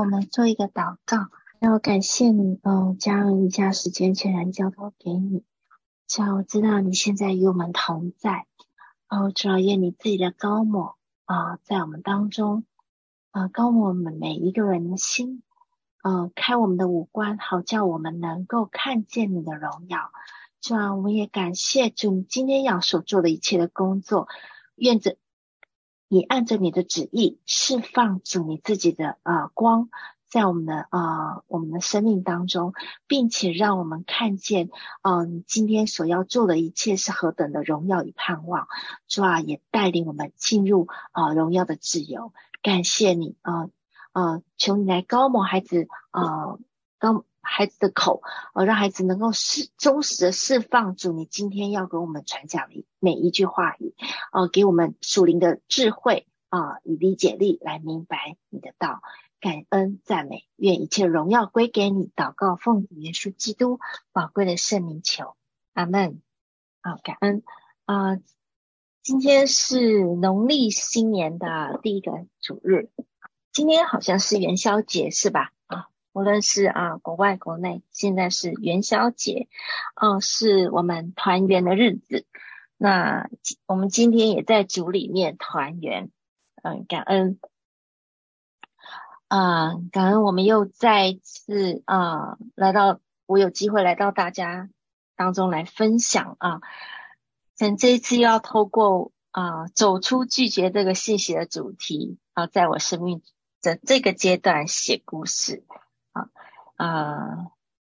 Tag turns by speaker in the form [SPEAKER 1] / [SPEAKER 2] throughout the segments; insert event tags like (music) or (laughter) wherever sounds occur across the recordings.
[SPEAKER 1] 我们做一个祷告，要感谢你，哦，将以下时间全然交托给你。主啊，我知道你现在与我们同在，哦，主要愿你自己的高某啊，在我们当中，啊，膏抹我们每一个人的心，呃，开我们的五官，好叫我们能够看见你的荣耀。主啊，我们也感谢主，你今天要所做的一切的工作，愿着你按着你的旨意释放主你自己的啊、光，在我们的啊、我们的生命当中，并且让我们看见，啊、你今天所要做的一切是何等的荣耀与盼望。主啊，也带领我们进入啊、荣耀的自由。感谢你啊。呃呃，求你来高某孩子，呃，高孩子的口，呃，让孩子能够释忠实的释放主你今天要给我们传讲的每一句话语，呃，给我们属灵的智慧啊，以、理解力来明白你的道。感恩赞美，愿一切荣耀归给你。祷告奉主耶稣基督宝贵的圣名求，阿门。好，感恩啊、今天是农历新年的第一个主日。今天好像是元宵节是吧？啊，无论是啊国外国内，现在是元宵节，嗯、啊，是我们团圆的日子。那我们今天也在组里面团圆，嗯，感恩，啊，感恩我们又再次啊来到，我有机会来到大家当中来分享啊，等这一次要透过啊走出拒绝这个信息的主题啊，在我生命。在这个阶段写故事啊啊，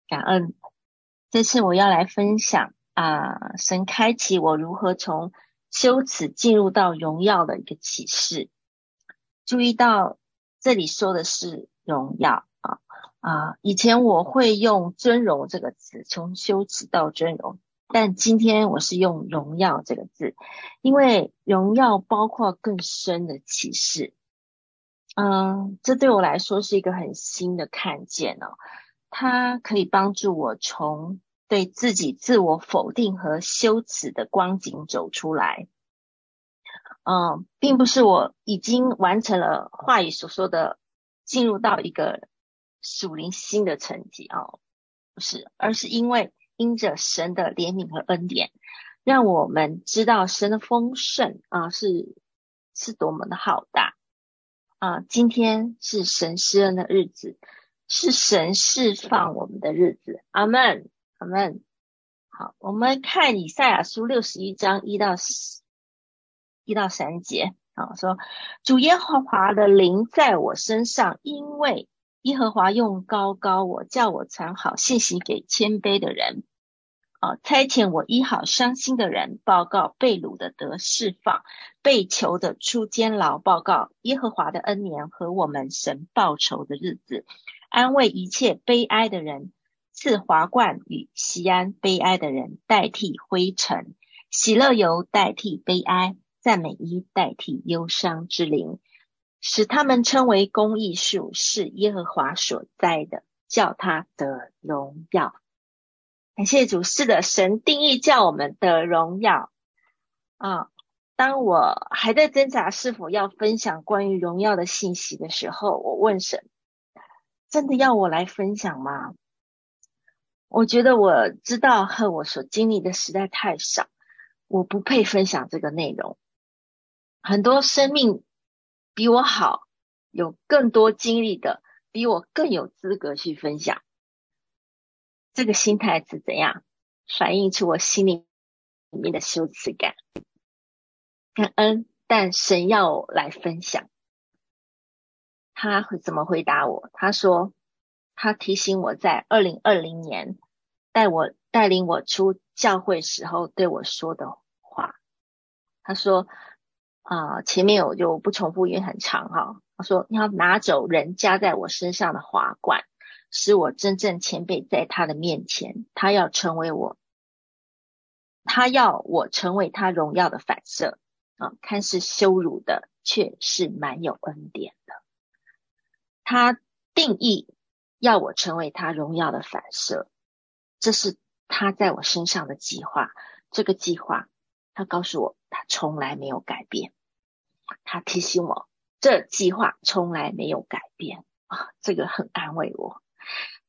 [SPEAKER 1] 感恩。这次我要来分享啊，神开启我如何从羞耻进入到荣耀的一个启示。注意到这里说的是荣耀啊啊，以前我会用尊荣这个词，从羞耻到尊荣，但今天我是用荣耀这个字，因为荣耀包括更深的启示。嗯，这对我来说是一个很新的看见哦。它可以帮助我从对自己自我否定和羞耻的光景走出来。嗯，并不是我已经完成了话语所说的进入到一个属灵新的层级哦，不是，而是因为因着神的怜悯和恩典，让我们知道神的丰盛啊是是多么的浩大。啊，今天是神施恩的日子，是神释放我们的日子。阿门，阿门。好，我们看以赛亚书六十一章一到一到三节。啊，说主耶和华的灵在我身上，因为耶和华用高高我，叫我传好信息给谦卑的人。啊，差遣我医好伤心的人，报告被掳的得释放，被囚的出监牢，报告耶和华的恩年和我们神报仇的日子，安慰一切悲哀的人，赐华冠与锡安，悲哀的人代替灰尘，喜乐油代替悲哀，赞美衣代替忧伤之灵，使他们称为公义树，是耶和华所栽的，叫他得荣耀。感谢主，是的，神定义叫我们的荣耀啊！当我还在挣扎是否要分享关于荣耀的信息的时候，我问神：真的要我来分享吗？我觉得我知道和我所经历的实在太少，我不配分享这个内容。很多生命比我好，有更多经历的，比我更有资格去分享。这个心态是怎样反映出我心里里面的羞耻感？感恩，但神要来分享，他会怎么回答我？他说，他提醒我在二零二零年带我带领我出教会时候对我说的话。他说，啊、前面我就不重复，因为很长哈。他说，你要拿走人加在我身上的华冠。使我真正谦卑在他的面前，他要成为我，他要我成为他荣耀的反射啊！看似羞辱的，却是蛮有恩典的。他定义要我成为他荣耀的反射，这是他在我身上的计划。这个计划，他告诉我，他从来没有改变。他提醒我，这计划从来没有改变。啊，这个很安慰我。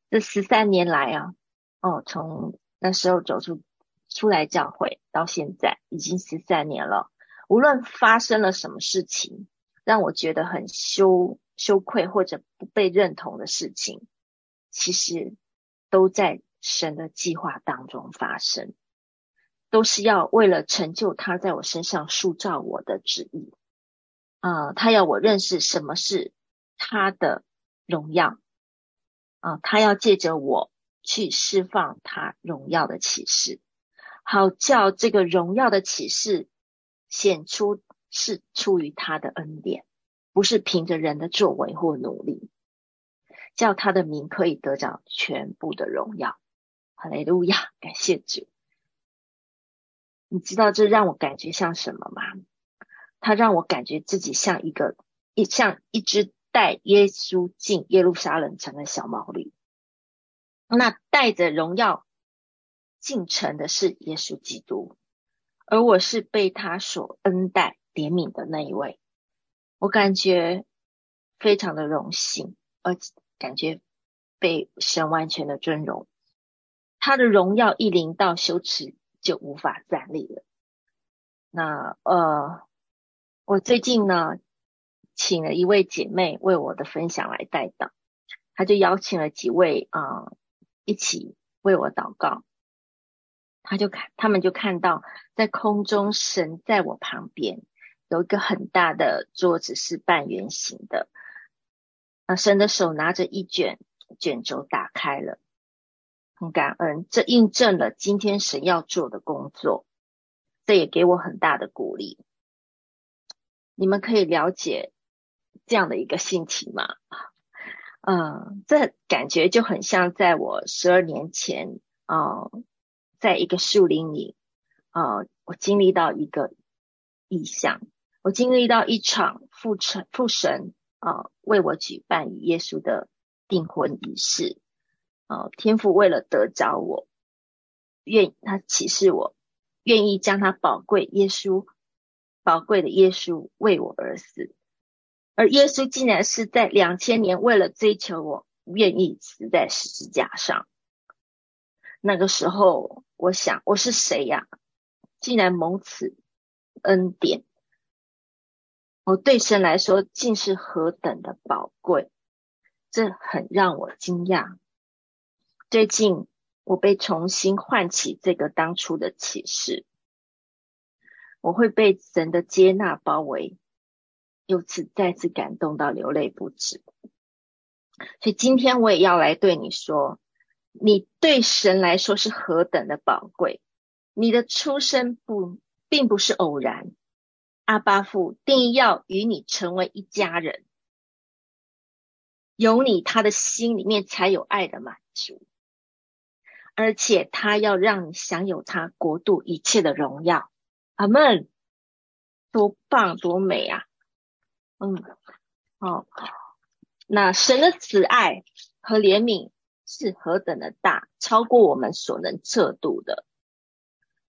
[SPEAKER 1] 这十三年来啊，哦，从那时候走出出来教会到现在，已经十三年了。无论发生了什么事情，让我觉得很羞羞愧或者不被认同的事情，其实都在神的计划当中发生，都是要为了成就他在我身上塑造我的旨意。啊、他要我认识什么是他的荣耀。啊、他要借着我去释放他荣耀的启示，好叫这个荣耀的启示显出是出于他的恩典，不是凭着人的作为或努力，叫他的名可以得着全部的荣耀。哈利路亚，感谢主。你知道这让我感觉像什么吗？他让我感觉自己像一个一像一只。带耶稣进耶路撒冷城的小毛驴，那带着荣耀进城的是耶稣基督，而我是被他所恩待怜悯的那一位。我感觉非常的荣幸，而感觉被神完全的尊荣。他的荣耀一临到，羞耻就无法站立了。那呃，我最近呢，请了一位姐妹为我的分享来代祷，她就邀请了几位啊、一起为我祷告。他就看，他们就看到在空中神在我旁边有一个很大的桌子是半圆形的，啊，神的手拿着一卷卷轴打开了，很感恩，这印证了今天神要做的工作，这也给我很大的鼓励。你们可以了解。这样的一个心情嘛，嗯，这感觉就很像在我十二年前啊、在一个树林里啊、我经历到一个异象，我经历到一场父神父神啊、为我举办与耶稣的订婚仪式。啊、天父为了得着我，愿他启示我，愿意将他宝贵耶稣宝贵的耶稣为我而死。而耶稣竟然是在两千年为了追求我，愿意死在十字架上。那个时候，我想我是谁呀？竟然蒙此恩典，我对神来说竟是何等的宝贵，这很让我惊讶。最近我被重新唤起这个当初的启示，我会被神的接纳包围。由此再次感动到流泪不止，所以今天我也要来对你说，你对神来说是何等的宝贵，你的出生不并不是偶然，阿巴父定要与你成为一家人，有你他的心里面才有爱的满足，而且他要让你享有他国度一切的荣耀，阿门，多棒多美啊！嗯，好，那神的慈爱和怜悯是何等的大，超过我们所能测度的。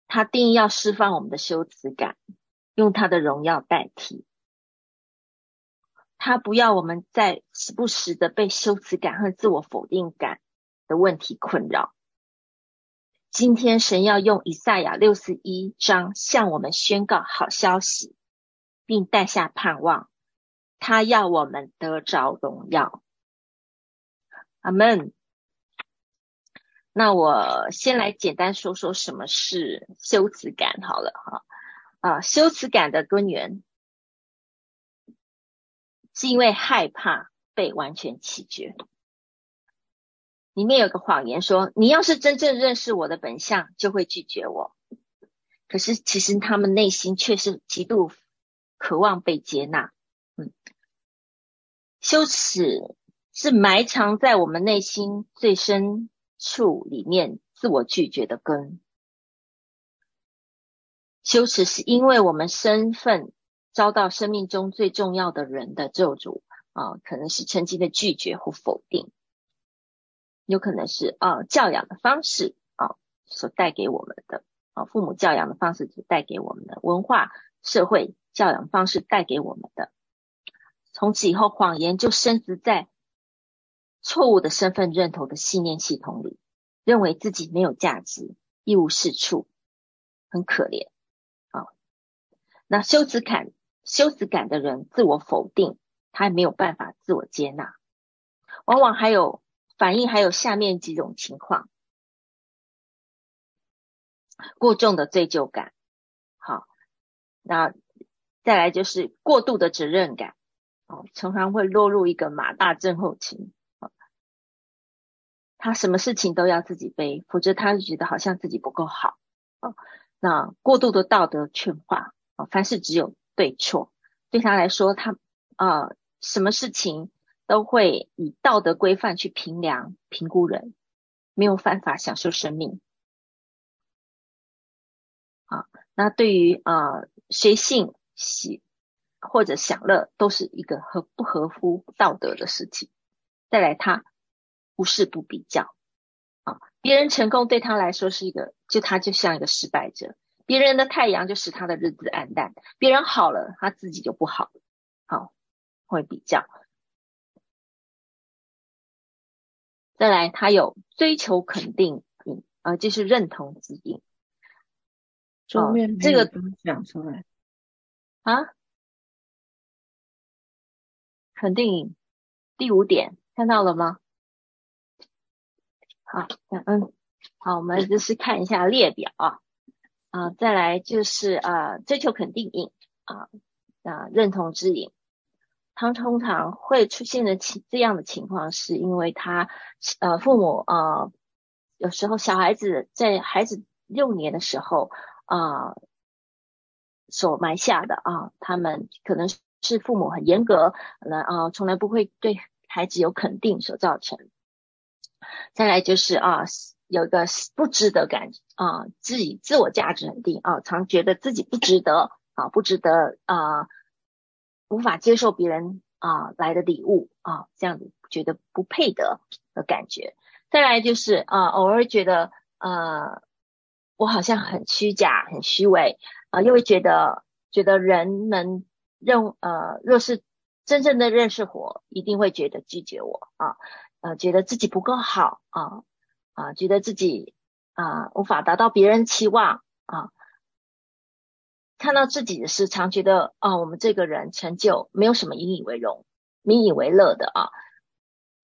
[SPEAKER 1] 他定要释放我们的羞耻感，用他的荣耀代替。他不要我们再时不时的被羞耻感和自我否定感的问题困扰。今天神要用以赛亚六十一章向我们宣告好消息，并带下盼望。他要我们得着荣耀，阿门。那我先来简单说说什么是羞耻感好了哈。啊，羞耻感的根源是因为害怕被完全弃绝。里面有个谎言说，你要是真正认识我的本相，就会拒绝我。可是其实他们内心却是极度渴望被接纳。嗯，羞耻是埋藏在我们内心最深处里面自我拒绝的根。羞耻是因为我们身份遭到生命中最重要的人的咒诅啊，可能是曾经的拒绝或否定，有可能是啊教养的方式啊所带给我们的啊父母教养的方式所带给我们的文化社会教养方式带给我们的。从此以后，谎言就深植在错误的身份认同的信念系统里，认为自己没有价值，一无是处，很可怜。啊。那羞耻感、羞耻感的人自我否定，他也没有办法自我接纳，往往还有反应，还有下面几种情况：过重的罪疚感，好，那再来就是过度的责任感，哦，常常会落入一个马大症候群。他什么事情都要自己背，否则他就觉得好像自己不够好啊。那过度的道德劝化啊，凡事只有对错，对他来说，他啊什么事情都会以道德规范去评量、评估人，没有办法享受生命。啊，那对于啊随性喜或者享乐，都是一个合不合乎道德的事情。再来他。不是不比较啊，别人成功对他来说是一个，就他就像一个失败者。别人的太阳就使他的日子暗淡，别人好了，他自己就不好了。好，会比较。再来，他有追求肯定瘾啊，就是认同指引。
[SPEAKER 2] 桌面这个讲出来
[SPEAKER 1] 啊，肯定瘾第五点看到了吗？好，感恩。好，我们就是看一下列表啊，啊，再来就是啊，追求肯定瘾啊，啊，认同之引。他通常会出现的情这样的情况，是因为他呃父母啊，有时候小孩子在孩子幼年的时候啊，所埋下的啊，他们可能是父母很严格，来啊，从来不会对孩子有肯定所造成。再来就是啊，有一个不值得感啊，自己自我价值很低啊，常觉得自己不值得啊，不值得啊，无法接受别人啊来的礼物啊，这样子觉得不配得的感觉。再来就是啊，偶尔觉得呃，我好像很虚假、很虚伪啊，又会觉得觉得人们认呃，若是真正的认识我，一定会觉得拒绝我啊。呃，觉得自己不够好啊啊，觉得自己啊无法达到别人期望啊，看到自己的时常觉得啊，我们这个人成就没有什么引以为荣、引以为乐的啊，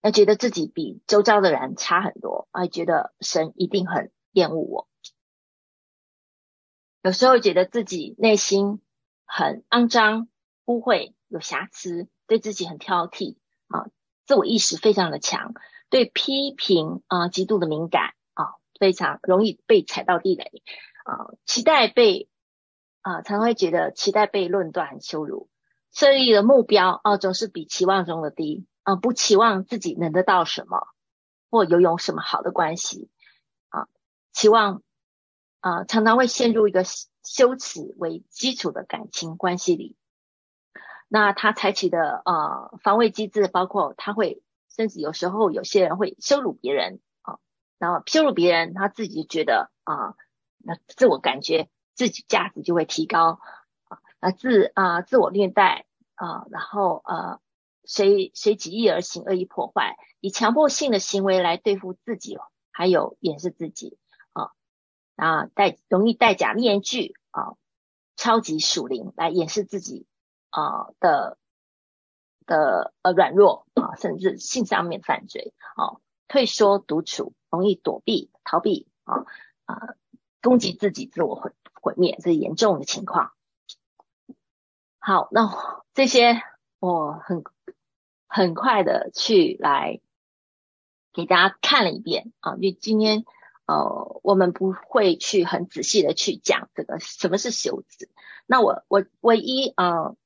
[SPEAKER 1] 那觉得自己比周遭的人差很多啊，觉得神一定很厌恶我，有时候觉得自己内心很肮脏、污秽、有瑕疵，对自己很挑剔啊。自我意识非常的强，对批评啊极度的敏感啊，非常容易被踩到地雷啊，期待被啊常常会觉得期待被论断羞辱，设立的目标啊总是比期望中的低啊，不期望自己能得到什么或拥有什么好的关系啊，期望啊常常会陷入一个羞耻为基础的感情关系里。那他采取的呃防卫机制，包括他会甚至有时候有些人会羞辱别人啊，然后羞辱别人，他自己觉得啊，那自我感觉自己价值就会提高啊，那自啊自我虐待啊，然后呃随随己意而行，恶意破坏，以强迫性的行为来对付自己，还有掩饰自己啊啊戴容易戴假面具啊，超级属灵来掩饰自己。啊、的的呃软弱啊，甚至性上面犯罪啊，退缩独处，容易躲避逃避啊啊，攻击自己，自我毁毁灭，这是严重的情况。好，那这些我很很快的去来给大家看了一遍啊，因为今天呃我们不会去很仔细的去讲这个什么是羞耻，那我我唯一啊。呃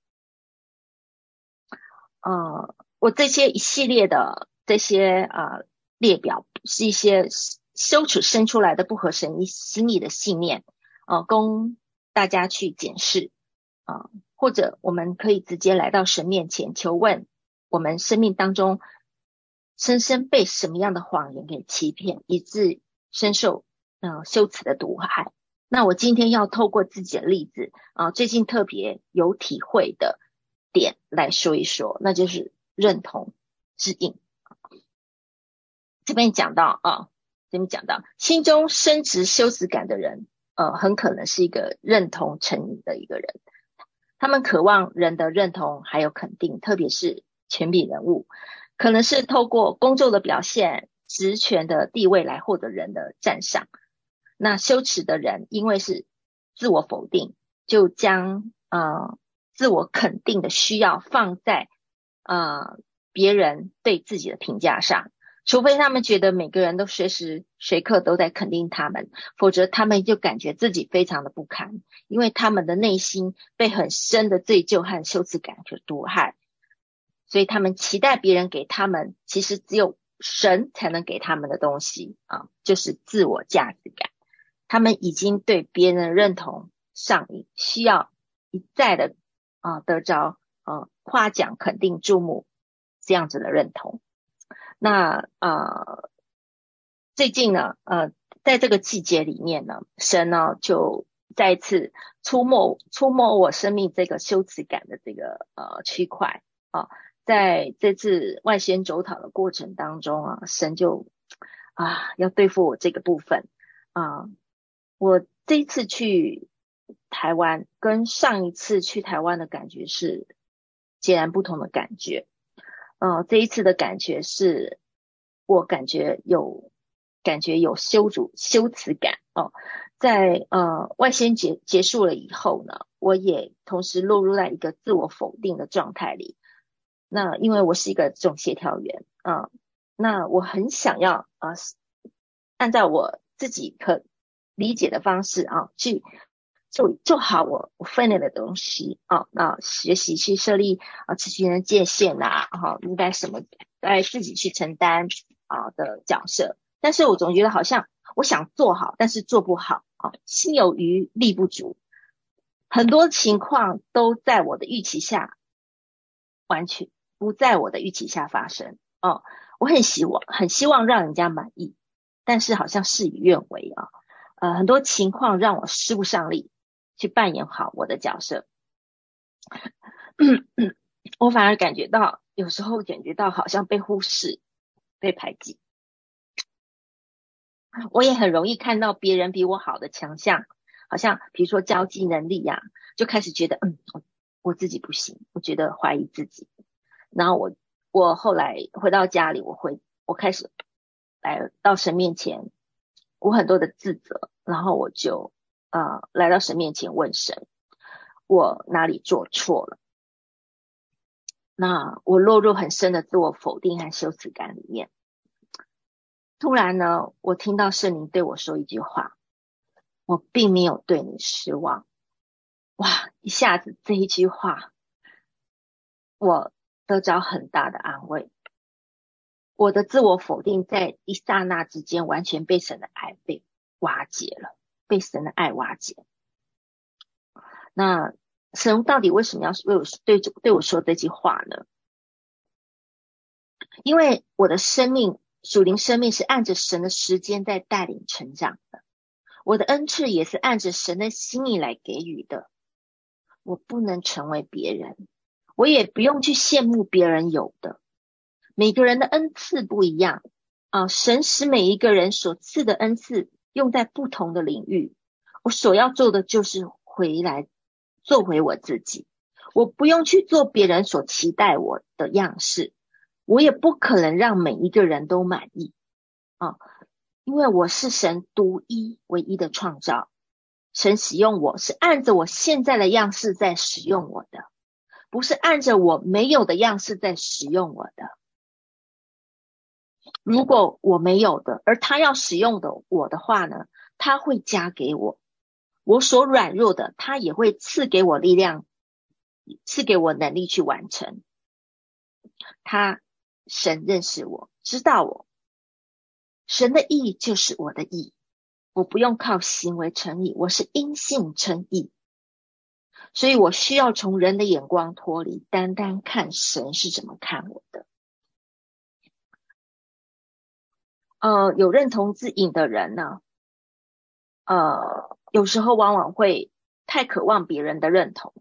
[SPEAKER 1] 呃，我这些一系列的这些呃列表是一些羞耻生出来的不合神意心意的信念，呃，供大家去检视啊、或者我们可以直接来到神面前求问，我们生命当中深深被什么样的谎言给欺骗，以致深受呃羞耻的毒害。那我今天要透过自己的例子啊、呃，最近特别有体会的。点来说一说，那就是认同之瘾。这边讲到啊，这边讲到心中深植羞耻感的人，呃，很可能是一个认同成瘾的一个人。他们渴望人的认同还有肯定，特别是权柄人物，可能是透过工作的表现、职权的地位来获得人的赞赏。那羞耻的人，因为是自我否定，就将呃自我肯定的需要放在呃别人对自己的评价上。除非他们觉得每个人都随时随刻都在肯定他们，否则他们就感觉自己非常的不堪，因为他们的内心被很深的罪疚和羞耻感所毒害，所以他们期待别人给他们，其实只有神才能给他们的东西啊，就是自我价值感。他们已经对别人的认同上瘾，需要一再的啊得着啊夸奖、肯定、注目这样子的认同。那呃，最近呢，呃，在这个季节里面呢，神呢就再次触摸触摸我生命这个羞耻感的这个呃区块啊，在这次外宣走讨的过程当中啊，神就啊要对付我这个部分啊，我这次去台湾跟上一次去台湾的感觉是截然不同的感觉。呃，这一次的感觉是，我感觉有感觉有羞辱、羞耻感哦。在呃外宣结结束了以后呢，我也同时落入在一个自我否定的状态里。那因为我是一个总协调员啊、那我很想要啊、呃，按照我自己可理解的方式啊去。就做好我我分内的东西啊，那学习去设立啊，持续的界限呐，哈，应该什么该自己去承担啊的角色。但是我总觉得好像我想做好，但是做不好啊，心有余力不足，很多情况都在我的预期下，完全不在我的预期下发生哦。我很希望很希望让人家满意，但是好像事与愿违啊，呃，很多情况让我使不上力。去扮演好我的角色，(clears throat) 我反而感觉到有时候感觉到好像被忽视、被排挤。我也很容易看到别人比我好的强项，好像比如说交际能力呀、就开始觉得嗯，我我自己不行，我觉得怀疑自己。然后我我后来回到家里，我会我开始来到神面前，我很多的自责，然后我就。啊，来到神面前问神，我哪里做错了？那我落入很深的自我否定和羞耻感里面。突然呢，我听到圣灵对我说一句话：“我并没有对你失望。”哇！一下子这一句话，我得着很大的安慰。我的自我否定在一刹那之间完全被神的爱被瓦解了。被神的爱瓦解。那神到底为什么要为我对对我说这句话呢？因为我的生命属灵生命是按着神的时间在带领成长的，我的恩赐也是按着神的心意来给予的。我不能成为别人，我也不用去羡慕别人有的。每个人的恩赐不一样啊，神使每一个人所赐的恩赐。用在不同的领域，我所要做的就是回来做回我自己。我不用去做别人所期待我的样式，我也不可能让每一个人都满意啊，因为我是神独一唯一的创造。神使用我是按着我现在的样式在使用我的，不是按着我没有的样式在使用我的。如果我没有的，而他要使用的我的话呢，他会加给我，我所软弱的，他也会赐给我力量，赐给我能力去完成。他神认识我，知道我，神的义就是我的义，我不用靠行为成义，我是因信称义，所以我需要从人的眼光脱离，单单看神是怎么看我的。呃，有认同自瘾的人呢，呃，有时候往往会太渴望别人的认同，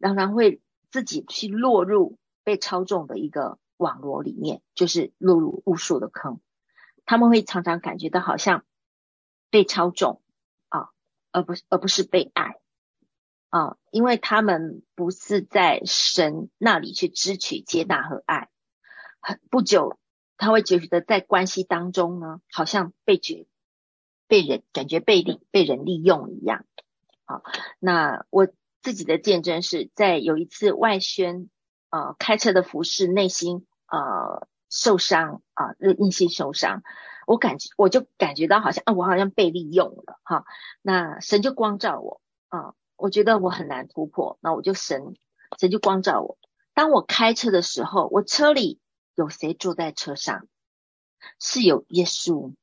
[SPEAKER 1] 常常会自己去落入被操纵的一个网罗里面，就是落入误数的坑。他们会常常感觉到好像被操纵啊，而不是而不是被爱啊，因为他们不是在神那里去支取、接纳和爱。很不久，他会觉得在关系当中呢，好像被觉被人感觉被利被人利用一样。好，那我自己的见证是在有一次外宣呃开车的服侍，内心呃。受伤啊，内心受伤，我感觉我就感觉到好像啊，我好像被利用了哈。那神就光照我啊，我觉得我很难突破，那我就神神就光照我。当我开车的时候，我车里有谁坐在车上？是有耶稣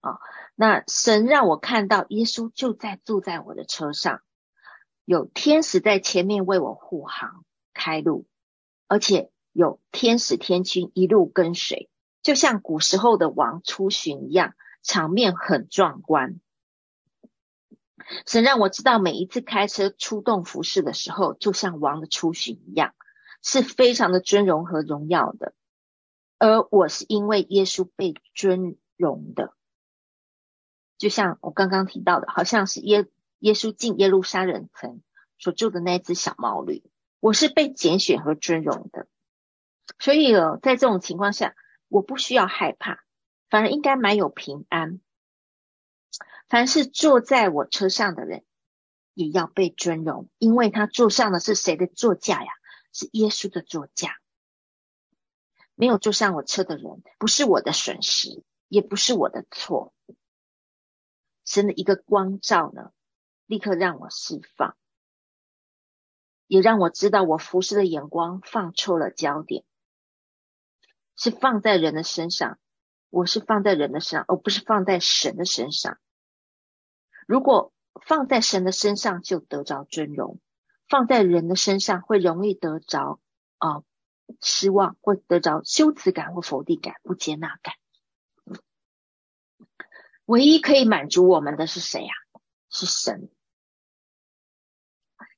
[SPEAKER 1] 啊。那神让我看到耶稣就在坐在我的车上，有天使在前面为我护航开路，而且。有天使天军一路跟随，就像古时候的王出巡一样，场面很壮观。神让我知道，每一次开车出动服侍的时候，就像王的出巡一样，是非常的尊荣和荣耀的。而我是因为耶稣被尊荣的，就像我刚刚提到的，好像是耶耶稣进耶路撒冷城所住的那只小毛驴，我是被拣选和尊荣的。所以哦，在这种情况下，我不需要害怕，反而应该蛮有平安。凡是坐在我车上的人，也要被尊荣，因为他坐上的是谁的座驾呀？是耶稣的座驾。没有坐上我车的人，不是我的损失，也不是我的错。神的一个光照呢，立刻让我释放，也让我知道我服侍的眼光放错了焦点。是放在人的身上，我是放在人的身上，而不是放在神的身上。如果放在神的身上，就得着尊荣；放在人的身上，会容易得着啊、失望，或得着羞耻感或否定感、不接纳感。唯一可以满足我们的是谁呀、是神。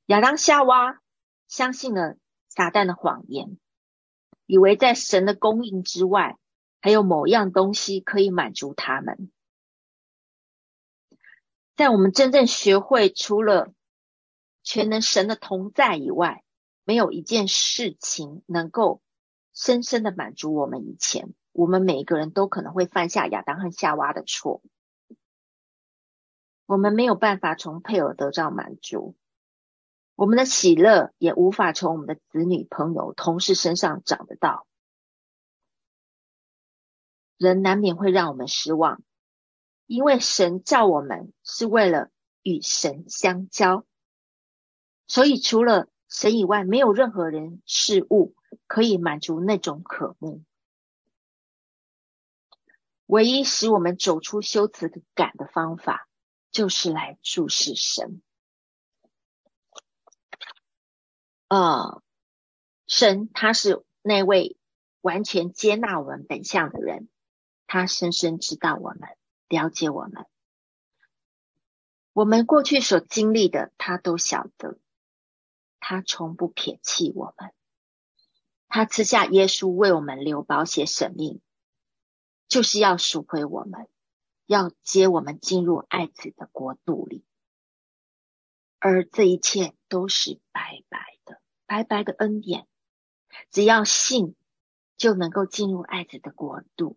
[SPEAKER 1] 亚当夏娃相信了撒旦的谎言。以为在神的供应之外，还有某样东西可以满足他们。在我们真正学会除了全能神的同在以外，没有一件事情能够深深的满足我们以前，我们每一个人都可能会犯下亚当和夏娃的错。我们没有办法从配偶得到满足。我们的喜乐也无法从我们的子女、朋友、同事身上找得到。人难免会让我们失望，因为神造我们是为了与神相交，所以除了神以外，没有任何人事物可以满足那种渴慕。唯一使我们走出羞耻感的方法，就是来注视神。呃，神他是那位完全接纳我们本相的人，他深深知道我们，了解我们，我们过去所经历的，他都晓得，他从不撇弃我们，他赐下耶稣为我们流宝血舍命，就是要赎回我们，要接我们进入爱子的国度里，而这一切都是白白的。白白的恩典，只要信就能够进入爱子的国度，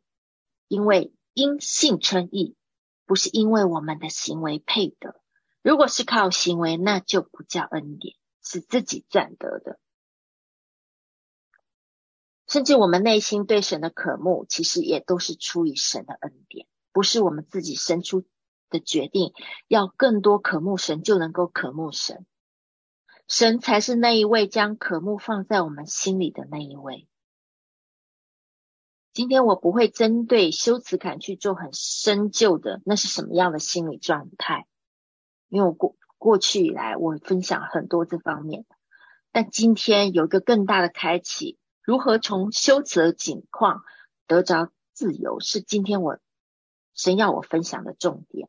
[SPEAKER 1] 因为因信称义，不是因为我们的行为配得。如果是靠行为，那就不叫恩典，是自己赚得的。甚至我们内心对神的渴慕，其实也都是出于神的恩典，不是我们自己生出的决定，要更多渴慕神就能够渴慕神。神才是那一位将渴慕放在我们心里的那一位。今天我不会针对羞耻感去做很深究的，那是什么样的心理状态？因为我过过去以来，我分享很多这方面。但今天有一个更大的开启，如何从羞耻的境况得着自由，是今天我神要我分享的重点。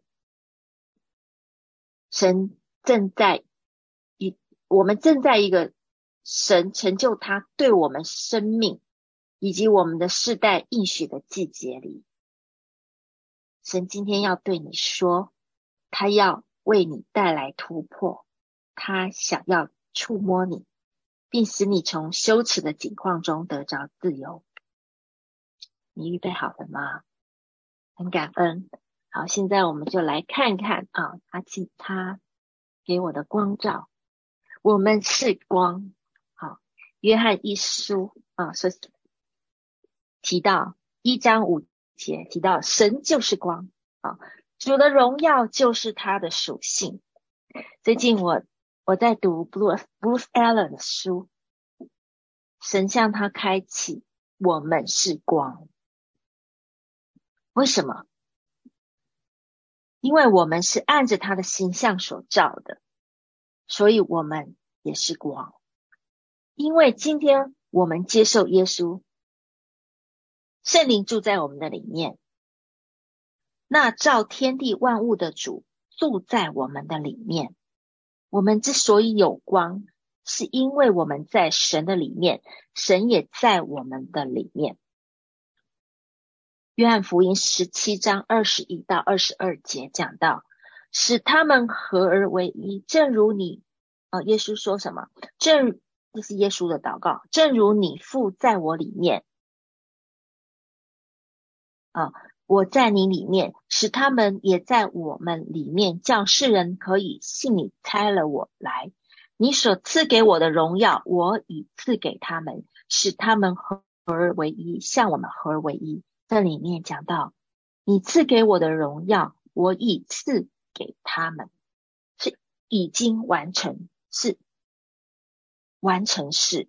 [SPEAKER 1] 神正在一。我们正在一个神成就他对我们生命以及我们的世代应许的季节里，神今天要对你说，他要为你带来突破，他想要触摸你，并使你从羞耻的境况中得着自由。你预备好了吗？很感恩。好，现在我们就来看看啊，他请他给我的光照，我们是光。好，约翰一书啊，说提到一章五节，提到神就是光啊，主的荣耀就是他的属性。最近我我在读 Bruce Bruce Allen 的书，神向他开启，我们是光。为什么？因为我们是按着他的形象所照的，所以我们也是光。因为今天我们接受耶稣，圣灵住在我们的里面，那造天地万物的主住在我们的里面。我们之所以有光，是因为我们在神的里面，神也在我们的里面。约翰福音十七章二十一到二十二节讲到，使他们合而为一，正如你，啊，耶稣说什么？正，这是耶稣的祷告，正如你父在我里面，啊，我在你里面，使他们也在我们里面，叫世人可以信你差了我来。你所赐给我的荣耀，我已赐给他们，使他们合而为一，像我们合而为一。这里面讲到，你赐给我的荣耀，我已赐给他们，是已经完成，是完成式。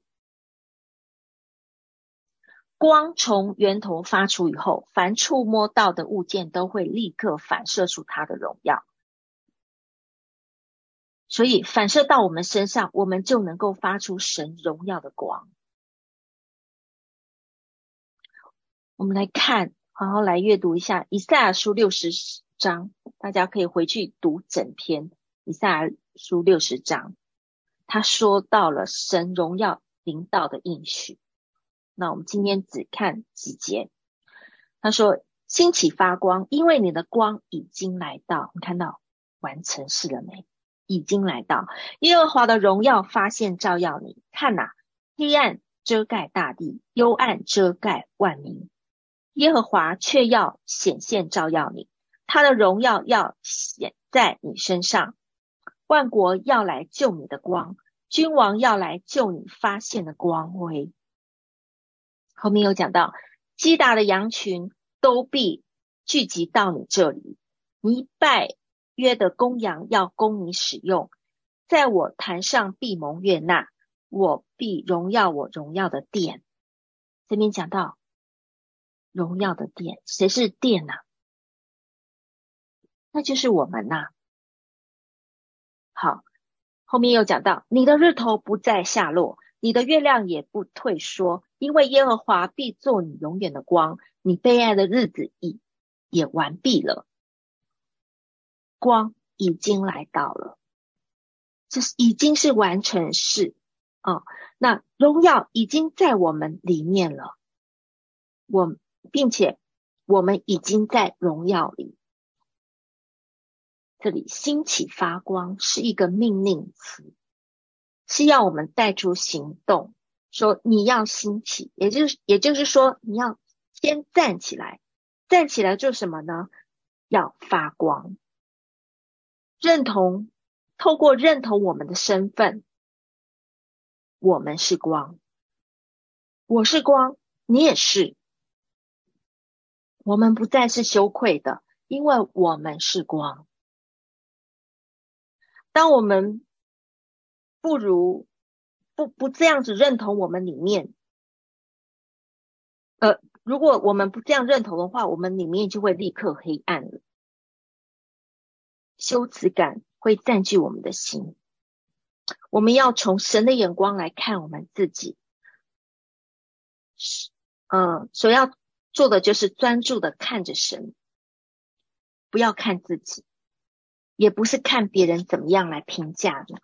[SPEAKER 1] 光从源头发出以后，凡触摸到的物件都会立刻反射出它的荣耀，所以反射到我们身上，我们就能够发出神荣耀的光。我们来看，好好来阅读一下以赛亚书六十章，大家可以回去读整篇以赛亚书六十章。他说到了神荣耀临到的应许。那我们今天只看几节。他说：“兴起发光，因为你的光已经来到。”你看到完成式了没？已经来到。耶和华的荣耀发现照耀你。看哪，黑暗遮盖大地，幽暗遮盖万民。耶和华却要显现照耀你，他的荣耀要显在你身上。万国要来救你的光，君王要来救你发现的光辉。后面有讲到，击打的羊群都必聚集到你这里，你拜约的公羊要供你使用，在我坛上必蒙悦纳，我必荣耀我荣耀的殿。这边讲到。荣耀的殿，谁是殿呐？那就是我们呐。好，后面又讲到，你的日头不再下落，你的月亮也不退缩，因为耶和华必做你永远的光，你悲哀的日子已也完毕了，光已经来到了，这是已经是完成式啊。那荣耀已经在我们里面了，我。并且我们已经在荣耀里。这里兴起发光是一个命令词，是要我们带出行动，说你要兴起，也就是也就是说你要先站起来，站起来做什么呢？要发光，认同，透过认同我们的身份，我们是光，我是光，你也是。我们不再是羞愧的，因为我们是光。当我们不如不不这样子认同我们里面，呃，如果我们不这样认同的话，我们里面就会立刻黑暗了，羞耻感会占据我们的心。我们要从神的眼光来看我们自己，是，嗯，所要。做的就是专注的看着神，不要看自己，也不是看别人怎么样来评价的。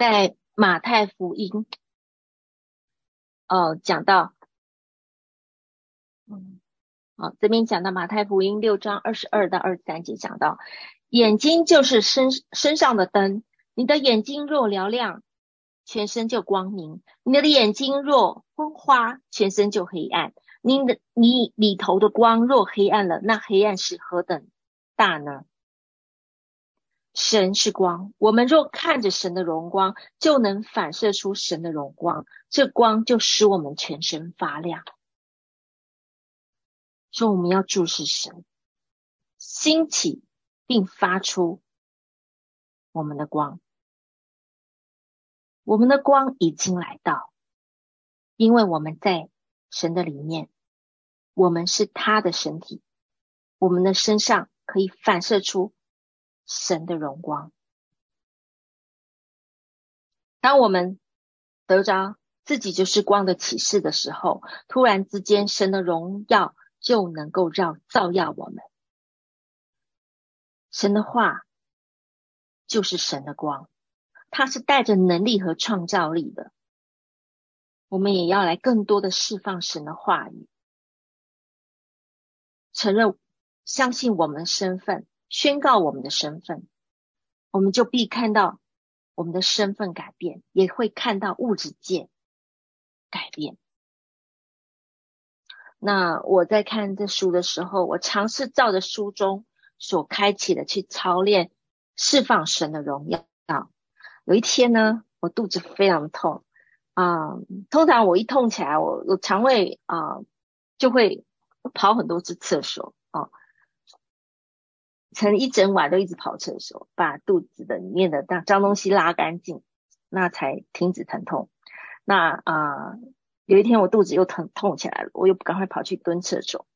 [SPEAKER 1] 在马太福音，哦，讲到，嗯，啊，这边讲到马太福音六章二十二到二十三节讲到，眼睛就是身身上的灯，你的眼睛若嘹亮，全身就光明；你的眼睛若昏花，全身就黑暗。你的你里头的光若黑暗了，那黑暗是何等大呢？神是光，我们若看着神的荣光，就能反射出神的荣光，这光就使我们全身发亮。说我们要注视神，兴起并发出我们的光。我们的光已经来到，因为我们在神的里面，我们是他的身体，我们的身上可以反射出神的荣光。当我们得着自己就是光的启示的时候，突然之间，神的荣耀。就能够让照耀我们。神的话就是神的光，它是带着能力和创造力的。我们也要来更多的释放神的话语，承认、相信我们身份，宣告我们的身份，我们就必看到我们的身份改变，也会看到物质界改变。那我在看这书的时候，我尝试照着书中所开启的去操练，释放神的荣耀。有一天呢，我肚子非常痛啊、通常我一痛起来，我我肠胃啊、就会跑很多次厕所曾，一整晚都一直跑厕所，把肚子的里面的脏东西拉干净，那才停止疼痛。那啊。有一天我肚子又疼痛起来了，我又赶快跑去蹲厕所，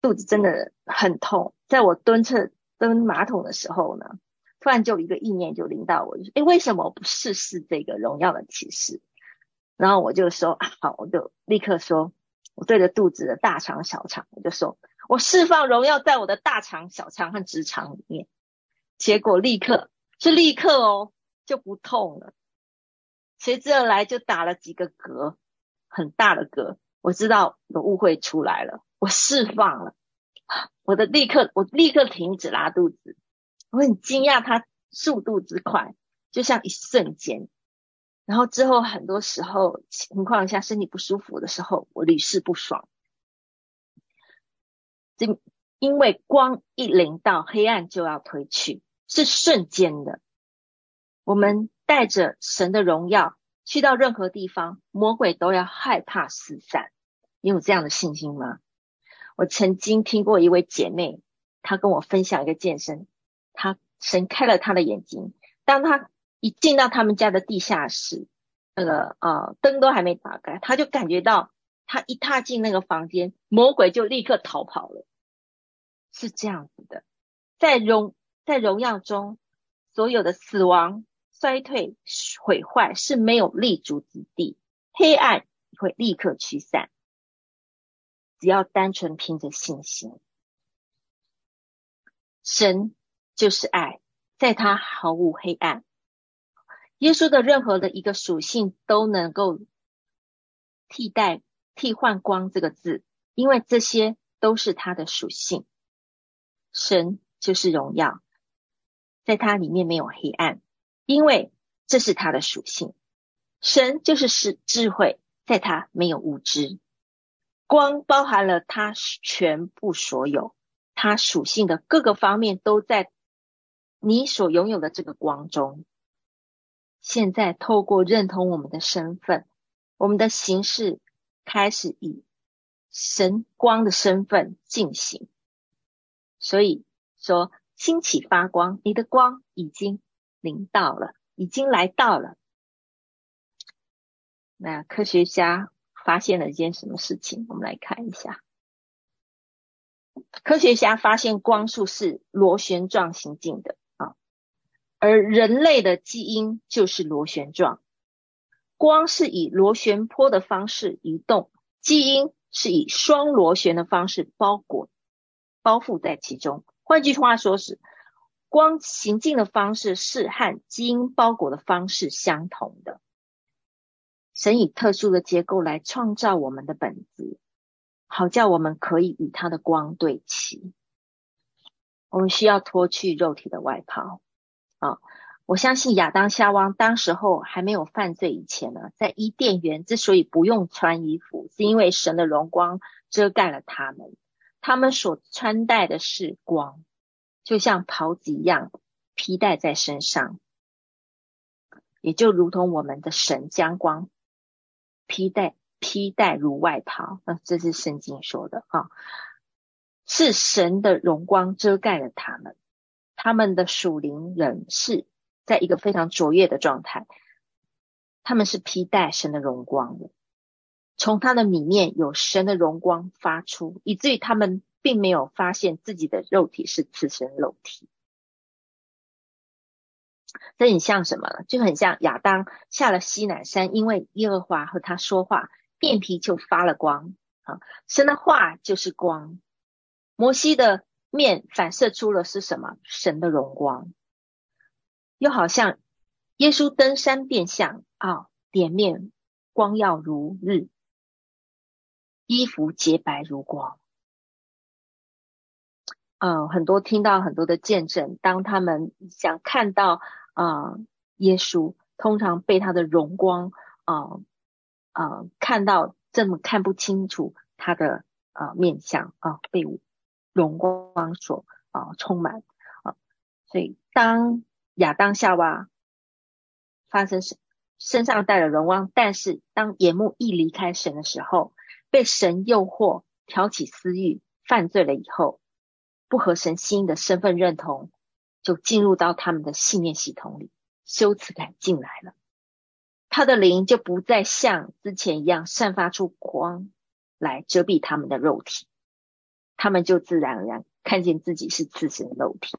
[SPEAKER 1] 肚子真的很痛。在我蹲厕蹲马桶的时候呢，突然就一个意念就临到我，就说：“诶，为什么不试试这个荣耀的启示？”然后我就说：“啊，好，我就立刻说，我对着肚子的大肠、小肠，我就说我释放荣耀在我的大肠、小肠和直肠里面。”结果立刻是立刻哦，就不痛了，随之而来就打了几个嗝。很大的嗝，我知道有误会出来了，我释放了，我的立刻，我立刻停止拉肚子，我很惊讶它速度之快，就像一瞬间。然后之后很多时候情况下身体不舒服的时候，我屡试不爽。这因为光一临到，黑暗就要退去，是瞬间的。我们带着神的荣耀。去到任何地方，魔鬼都要害怕四散。你有这样的信心吗？我曾经听过一位姐妹，她跟我分享一个见证，她神开了她的眼睛，当她一进到他们家的地下室，那个呃灯都还没打开，她就感觉到，他一踏进那个房间，魔鬼就立刻逃跑了。是这样子的，在荣在荣耀中，所有的死亡。衰退、毁坏是没有立足之地，黑暗会立刻驱散。只要单纯凭着信心，神就是爱，在他毫无黑暗。耶稣的任何的一个属性都能够替代、替换“光”这个字，因为这些都是他的属性。神就是荣耀，在他里面没有黑暗。因为这是他的属性，神就是是智慧，在他没有无知，光包含了他全部所有，他属性的各个方面都在你所拥有的这个光中。现在透过认同我们的身份，我们的行事开始以神光的身份进行，所以说兴起发光，你的光已经。临到了，已经来到了。那科学家发现了一件什么事情？我们来看一下。科学家发现光束是螺旋状行进的啊，而人类的基因就是螺旋状。光是以螺旋波的方式移动，基因是以双螺旋的方式包裹、包覆在其中。换句话说是。光行进的方式是和基因包裹的方式相同的。神以特殊的结构来创造我们的本质，好叫我们可以与它的光对齐。我们需要脱去肉体的外袍啊！我相信亚当夏娃当时候还没有犯罪以前呢，在伊甸园之所以不用穿衣服，是因为神的荣光遮盖了他们，他们所穿戴的是光，就像袍子一样披戴在身上，也就如同我们的神将光披戴披戴如外袍，那这是圣经说的啊。是神的荣光遮盖了他们，他们的属灵人是在一个非常卓越的状态，他们是披戴神的荣光的，从他的里面有神的荣光发出，以至于他们并没有发现自己的肉体是赤身肉体。这很像什么呢？就很像亚当下了西南山，因为耶和华和他说话，面皮就发了光啊，神的话就是光。摩西的面反射出了是什么？神的荣光，又好像耶稣登山变相啊，脸面光耀如日，衣服洁白如光。嗯、很多听到很多的见证，当他们想看到啊、耶稣，通常被他的荣光啊啊、看到这么看不清楚他的啊、面相啊、被。荣光所啊充满啊，所以当亚当夏娃发生身身上带了荣光，但是当眼目一离开神的时候，被神诱惑，挑起私欲，犯罪了以后，不合神心的身份认同就进入到他们的信念系统里，羞耻感进来了，他的灵就不再像之前一样散发出光来遮蔽他们的肉体。他们就自然而然看见自己是自身肉体，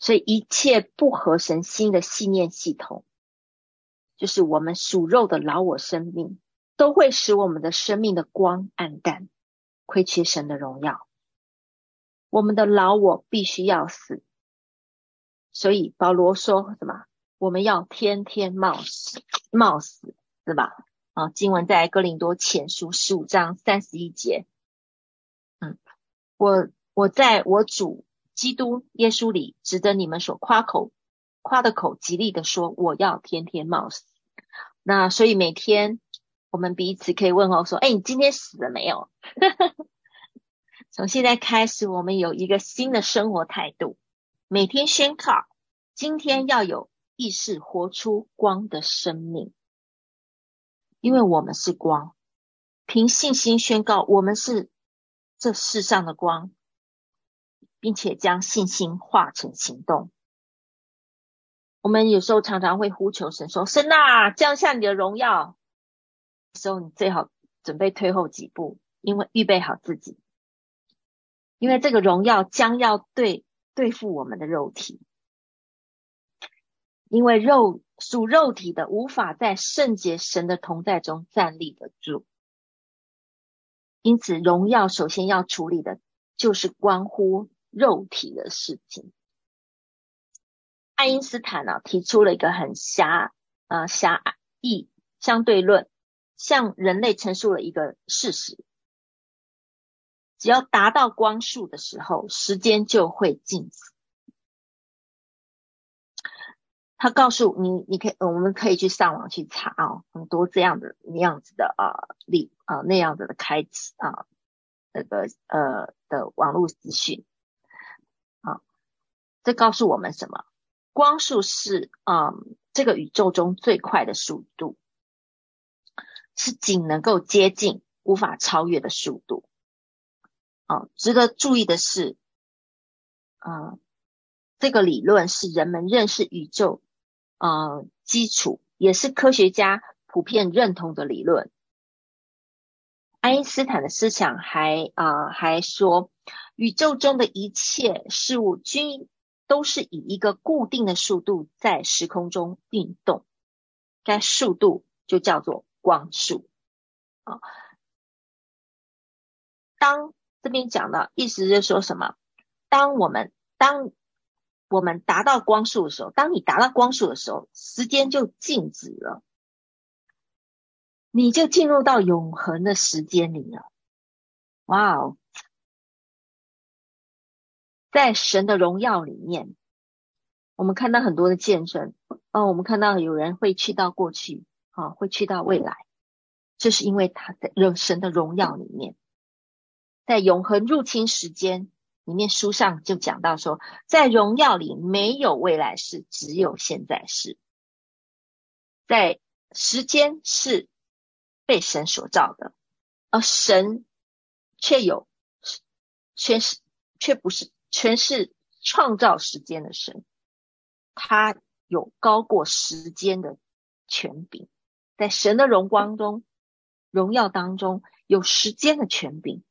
[SPEAKER 1] 所以一切不合神心的信念系统，就是我们属肉的老我生命，都会使我们的生命的光暗淡，亏缺神的荣耀。我们的老我必须要死，所以保罗说什么？我们要天天冒死，冒死，是吧？啊，经文在哥林多前书十五章三十一节。嗯，我我在我主基督耶稣里，值得你们所夸口夸的口，极力的说，我要天天冒死。那所以每天我们彼此可以问候说，哎，你今天死了没有？(laughs) 从现在开始，我们有一个新的生活态度，每天宣告，今天要有意识活出光的生命。因为我们是光，凭信心宣告我们是这世上的光，并且将信心化成行动。我们有时候常常会呼求神说：“神啊，降下你的荣耀。”时候你最好准备退后几步，因为预备好自己，因为这个荣耀将要对对付我们的肉体，因为肉。属肉体的无法在圣洁神的同在中站立得住，因此荣耀首先要处理的就是关乎肉体的事情。爱因斯坦呢、啊、提出了一个很狭呃狭义相对论，向人类陈述了一个事实：只要达到光速的时候，时间就会静止。他告诉你，你可以，我们可以去上网去查哦，很多这样的那样子的啊，例啊那样子的开启啊，那个呃的网络资讯，这告诉我们什么？光速是啊这个宇宙中最快的速度，是仅能够接近，无法超越的速度。啊，值得注意的是，啊，这个理论是人们认识宇宙。呃，基础也是科学家普遍认同的理论。爱因斯坦的思想还啊、还说，宇宙中的一切事物均都是以一个固定的速度在时空中运动，该速度就叫做光速啊、当这边讲的意思是说什么？当我们当我们达到光速的时候，当你达到光速的时候，时间就静止了。你就进入到永恒的时间里了。哇哦，在神的荣耀里面，我们看到很多的见证哦，我们看到有人会去到过去，啊、会去到未来，这是因为他在神的荣耀里面，在永恒入侵时间。里面书上就讲到说，在荣耀里没有未来式，只有现在式。在时间是被神所造的，而神却有全是却不是全是创造时间的神，他有高过时间的权柄，在神的荣光中、荣耀当中有时间的权柄，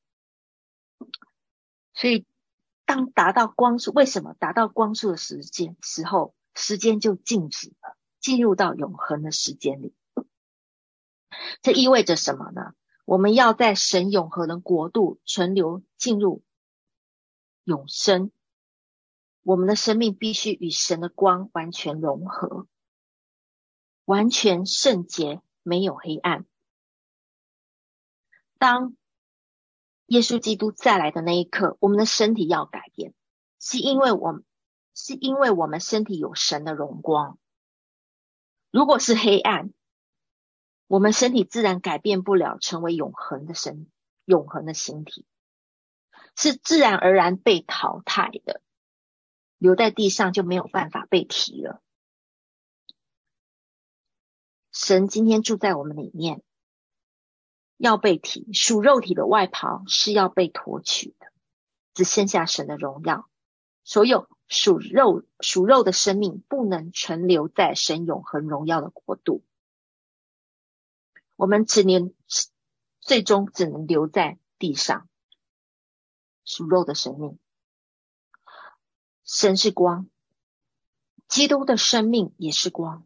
[SPEAKER 1] 所以。当达到光速，为什么达到光速的时间时候，时间就静止了，进入到永恒的时间里。这意味着什么呢？我们要在神永恒的国度存留，进入永生。我们的生命必须与神的光完全融合，完全圣洁，没有黑暗。当耶稣基督再来的那一刻，我们的身体要改变，是因为我们是因为我们身体有神的荣光。如果是黑暗，我们身体自然改变不了，成为永恒的身、永恒的形体，是自然而然被淘汰的，留在地上就没有办法被提了。神今天住在我们里面。要被提，属肉体的外袍是要被脱去的，只剩下神的荣耀。所有属肉属肉的生命不能存留在神永恒荣耀的国度。我们只能最终只能留在地上。属肉的生命，神是光，基督的生命也是光。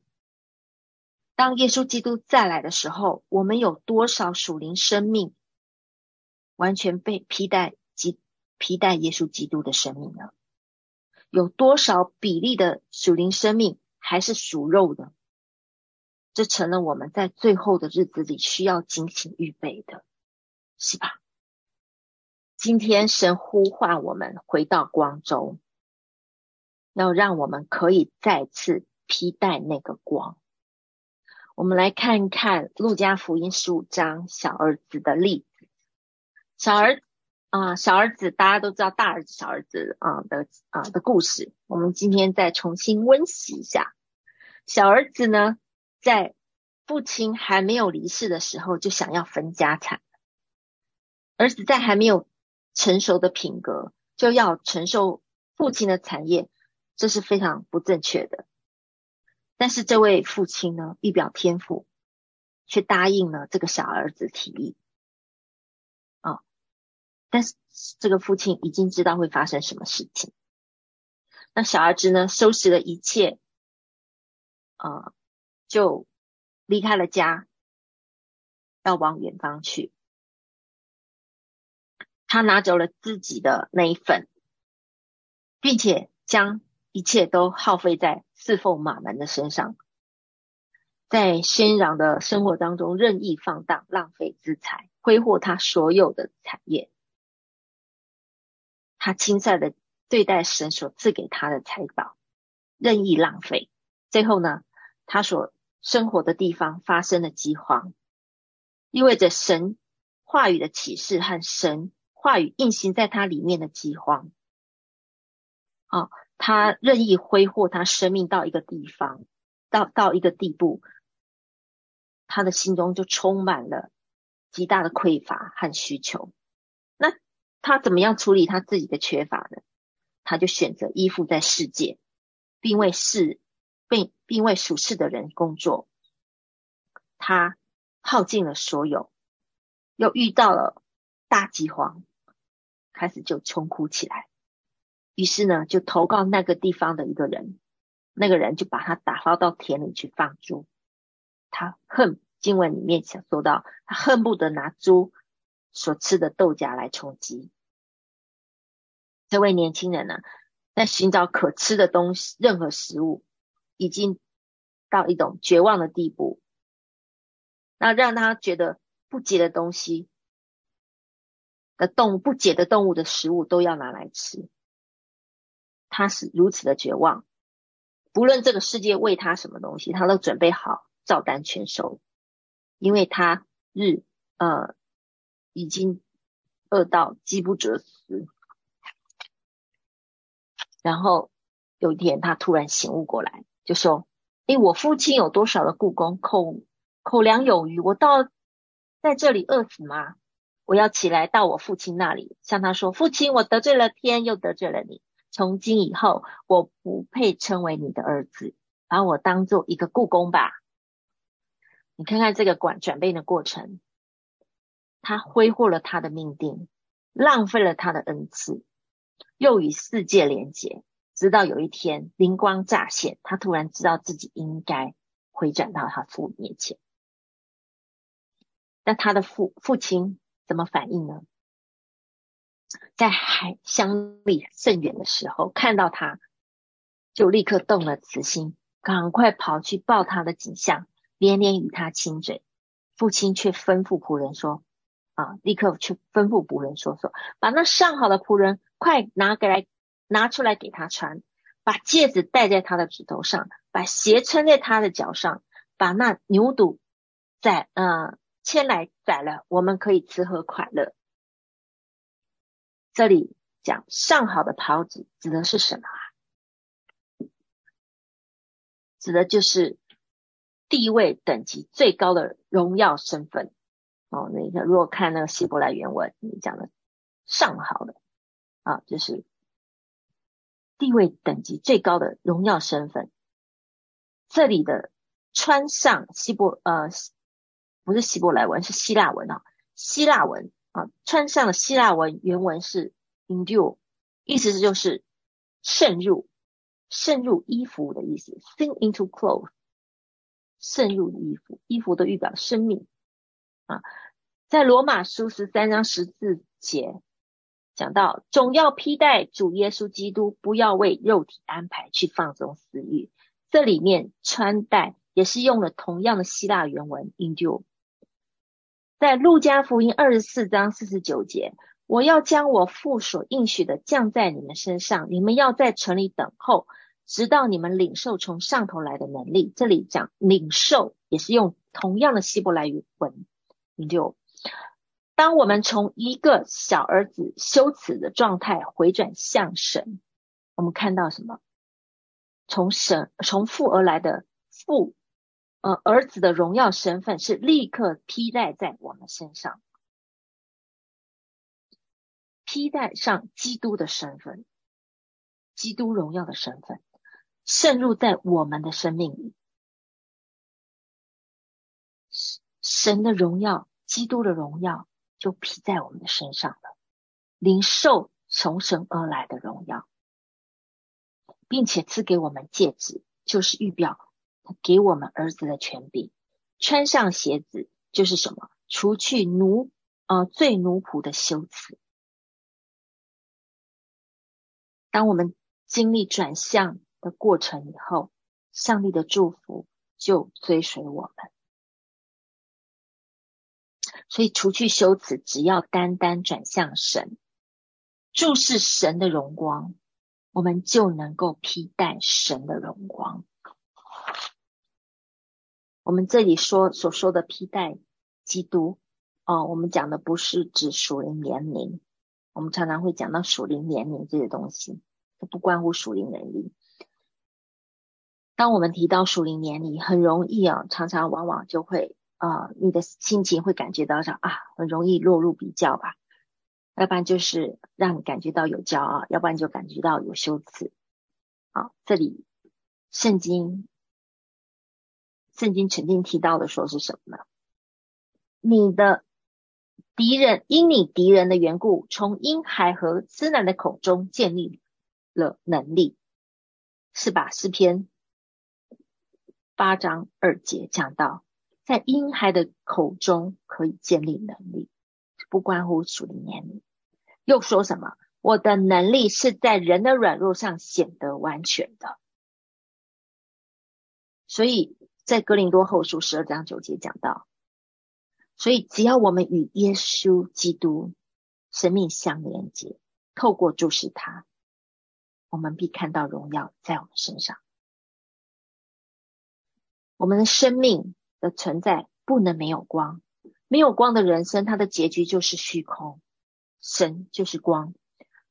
[SPEAKER 1] 当耶稣基督再来的时候，我们有多少属灵生命完全被披戴及披戴耶稣基督的生命呢？有多少比例的属灵生命还是属肉的？这成了我们在最后的日子里需要精心预备的，是吧？今天神呼唤我们回到光中，要让我们可以再次披戴那个光。我们来看一看路加福音十五章小儿子的例子。小儿啊、小儿子大家都知道，大儿子、小儿子啊的啊的故事。我们今天再重新温习一下。小儿子呢，在父亲还没有离世的时候，就想要分家产。儿子在还没有成熟的品格，就要承受父亲的产业，这是非常不正确的。但是这位父亲呢，一表天赋，却答应了这个小儿子提议。啊，但是这个父亲已经知道会发生什么事情。那小儿子呢，收拾了一切，啊，就离开了家，要往远方去。他拿走了自己的那一份，并且将。一切都耗费在侍奉马门的身上，在喧嚷的生活当中任意放荡、浪费资财、挥霍他所有的产业。他轻率的对待神所赐给他的财宝，任意浪费。最后呢，他所生活的地方发生了饥荒，意味着神话语的启示和神话语运行在他里面的饥荒。啊。他任意挥霍他生命到一个地方，到到一个地步，他的心中就充满了极大的匮乏和需求。那他怎么样处理他自己的缺乏呢？他就选择依附在世界，并为世并并为属世的人工作。他耗尽了所有，又遇到了大饥荒，开始就穷哭起来。于是呢，就投靠那个地方的一个人，那个人就把他打发到田里去放猪。他恨经文里面想说到，他恨不得拿猪所吃的豆荚来充饥。这位年轻人呢，在寻找可吃的东西，任何食物，已经到一种绝望的地步。那让他觉得不洁的东西的动物，不解的动物的食物都要拿来吃。他是如此的绝望，不论这个世界喂他什么东西，他都准备好照单全收，因为他日呃已经饿到饥不择食。然后有一天，他突然醒悟过来，就说：“诶，我父亲有多少的雇工，口口粮有余，我到在这里饿死吗？我要起来到我父亲那里，向他说：父亲，我得罪了天，又得罪了你。”从今以后，我不配称为你的儿子，把我当做一个雇工吧。你看看这个转转变的过程，他挥霍了他的命定，浪费了他的恩赐，又与世界连结，直到有一天灵光乍现，他突然知道自己应该回转到他父面前。那他的父父亲怎么反应呢？在海相离甚远的时候，看到他，就立刻动了慈心，赶快跑去抱他的颈项，连连与他亲嘴。父亲却吩咐仆人说：“啊，立刻去吩咐仆人说说，把那上好的仆人快拿过来，拿出来给他穿，把戒指戴在他的指头上，把鞋穿在他的脚上，把那牛肚在……嗯，千来宰了，我们可以吃喝快乐。”这里讲上好的袍子指的是什么啊？指的就是地位等级最高的荣耀身份。哦，那个如果看那个希伯来原文，你讲的上好的啊，就是地位等级最高的荣耀身份。这里的穿上希伯呃不是希伯来文，是希腊文啊，希腊文。啊，穿上的希腊文原文是 endure，意思是就是渗入、渗入衣服的意思，sink into clothes，渗入衣服，衣服的预表生命啊。在罗马书十三章十字节讲到，总要披戴主耶稣基督，不要为肉体安排去放纵私欲。这里面穿戴也是用了同样的希腊原文 endure。在路加福音二十四章四十九节，我要将我父所应许的降在你们身上，你们要在城里等候，直到你们领受从上头来的能力。这里讲领受，也是用同样的希伯来语文。你就当我们从一个小儿子羞耻的状态回转向神，我们看到什么？从神从父而来的父。呃，儿子的荣耀身份是立刻披戴在我们身上，披戴上基督的身份，基督荣耀的身份渗入在我们的生命里，神的荣耀，基督的荣耀就披在我们的身上了，灵受从神而来的荣耀，并且赐给我们戒指，就是预表。给我们儿子的权柄，穿上鞋子就是什么？除去奴呃最奴仆的羞耻。当我们经历转向的过程以后，上帝的祝福就追随我们。所以除去羞耻，只要单单转向神，注视神的荣光，我们就能够披戴神的荣光。我们这里说所说的披戴基督，哦，我们讲的不是指属灵年龄。我们常常会讲到属灵年龄这些东西，这不关乎属灵能力。当我们提到属灵年龄，很容易啊，常常往往就会啊、你的心情会感觉到说啊，很容易落入比较吧。要不然就是让你感觉到有骄傲，要不然就感觉到有羞耻。啊，这里圣经。圣经曾经提到的说是什么呢？你的敌人因你敌人的缘故，从婴孩和吃奶的口中建立了能力，是吧？诗篇八章二节讲到，在婴孩的口中可以建立能力，不关乎属灵年龄。又说什么？我的能力是在人的软弱上显得完全的，所以。在格林多后书十二章九节讲到，所以只要我们与耶稣基督生命相连接，透过注视他，我们必看到荣耀在我们身上。我们的生命的存在不能没有光，没有光的人生，它的结局就是虚空。神就是光，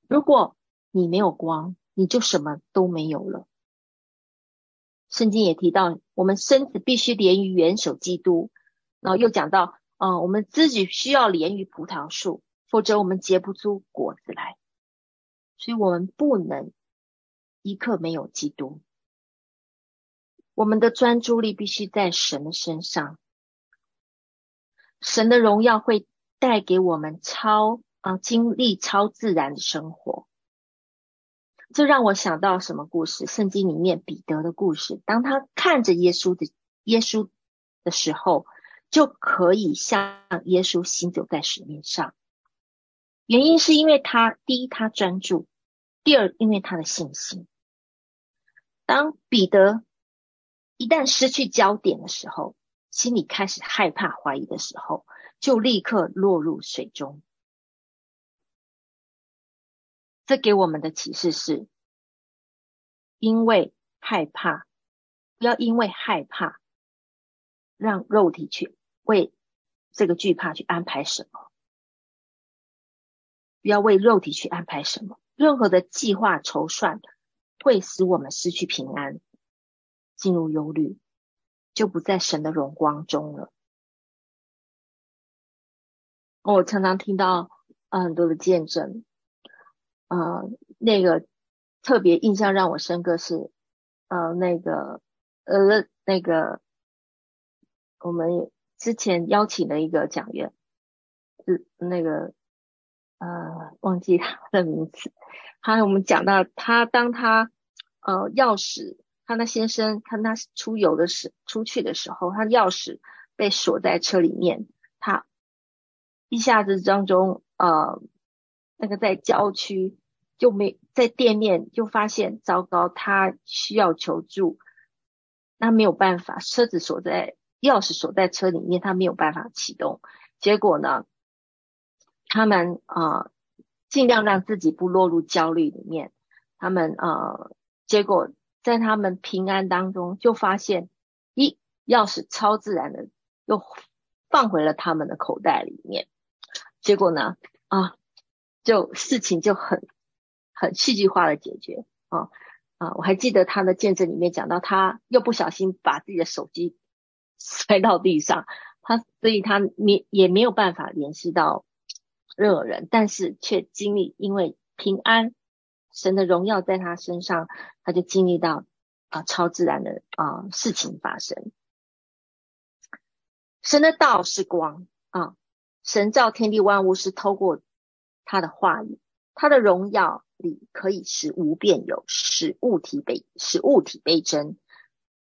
[SPEAKER 1] 如果你没有光，你就什么都没有了。圣经也提到，我们身子必须连于元首基督，然后又讲到，啊、我们自己需要连于葡萄树，否则我们结不出果子来。所以，我们不能一刻没有基督。我们的专注力必须在神的身上，神的荣耀会带给我们超啊经历超自然的生活。这让我想到什么故事？圣经里面彼得的故事。当他看着耶稣的耶稣的时候，就可以像耶稣行走在水面上。原因是因为他第一，他专注；第二，因为他的信心。当彼得一旦失去焦点的时候，心里开始害怕、怀疑的时候，就立刻落入水中。这给我们的启示是：因为害怕，不要因为害怕，让肉体去为这个惧怕去安排什么，不要为肉体去安排什么。任何的计划筹算会使我们失去平安，进入忧虑，就不在神的荣光中了。我常常听到很多的见证。呃，那个特别印象让我深刻是，呃，那个呃，那个我们之前邀请的一个讲员，是那个呃，忘记他的名字。他我们讲到他，当他呃钥匙，他那先生看他出游的时出去的时候，他钥匙被锁在车里面，他一下子当中呃，那个在郊区。就没在店面就发现糟糕，他需要求助，那没有办法，车子锁在钥匙锁在车里面，他没有办法启动。结果呢，他们啊、尽量让自己不落入焦虑里面。他们啊、结果在他们平安当中，就发现咦钥匙超自然的又放回了他们的口袋里面。结果呢啊，就事情就很。很戏剧化的解决啊啊！我还记得他的见证里面讲到，他又不小心把自己的手机摔到地上，他所以他没也没有办法联系到任何人，但是却经历因为平安，神的荣耀在他身上，他就经历到啊超自然的啊事情发生。神的道是光啊，神造天地万物是透过他的话语，他的荣耀。可以使无变有，使物体倍，使物体倍增，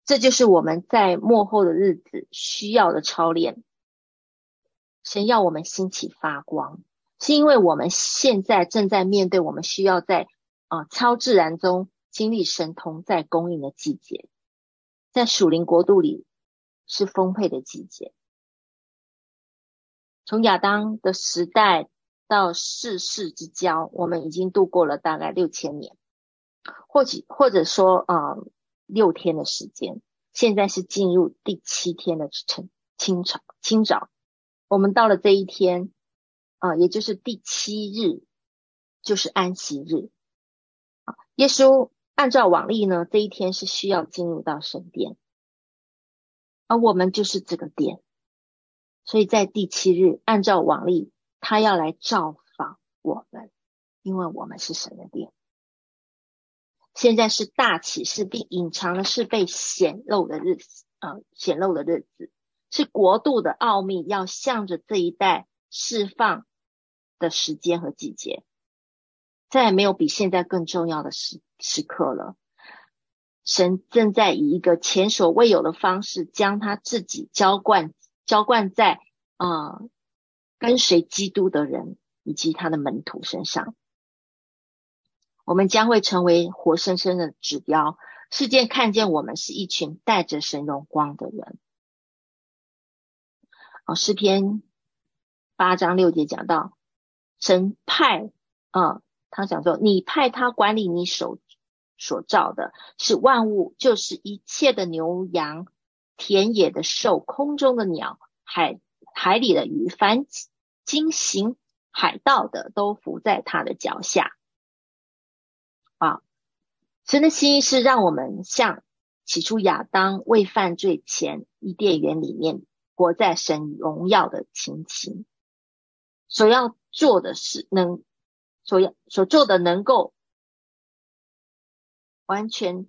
[SPEAKER 1] 这就是我们在末后的日子需要的操练。神要我们兴起发光，是因为我们现在正在面对我们需要在啊超自然中经历神同在供应的季节，在属灵国度里是丰沛的季节。从亚当的时代。到世世之交，我们已经度过了大概六千年，或许或者说，啊，六天的时间。现在是进入第七天的晨清早，清早，我们到了这一天，啊、也就是第七日，就是安息日。啊，耶稣按照往例呢，这一天是需要进入到神殿，而我们就是这个殿，所以在第七日，按照往例。他要来造访我们，因为我们是神的殿。现在是大启示并隐藏的是被显露的日子，呃，显露的日子是国度的奥秘，要向着这一代释放的时间和季节，再也没有比现在更重要的时时刻了。神正在以一个前所未有的方式，将他自己浇灌浇灌在啊。呃跟随基督的人以及他的门徒身上，我们将会成为活生生的指标。世界看见我们是一群带着神荣光的人。哦，诗篇八章六节讲到，神派啊，他讲说，你派他管理你手所造的，是万物，就是一切的牛羊、田野的兽、空中的鸟、海海里的鱼，凡经行海盗的，都伏在他的脚下。啊，神的心意是让我们像起初亚当未犯罪前，伊甸园里面活在神荣耀的情形。所要做的是能，所要所做的能够完全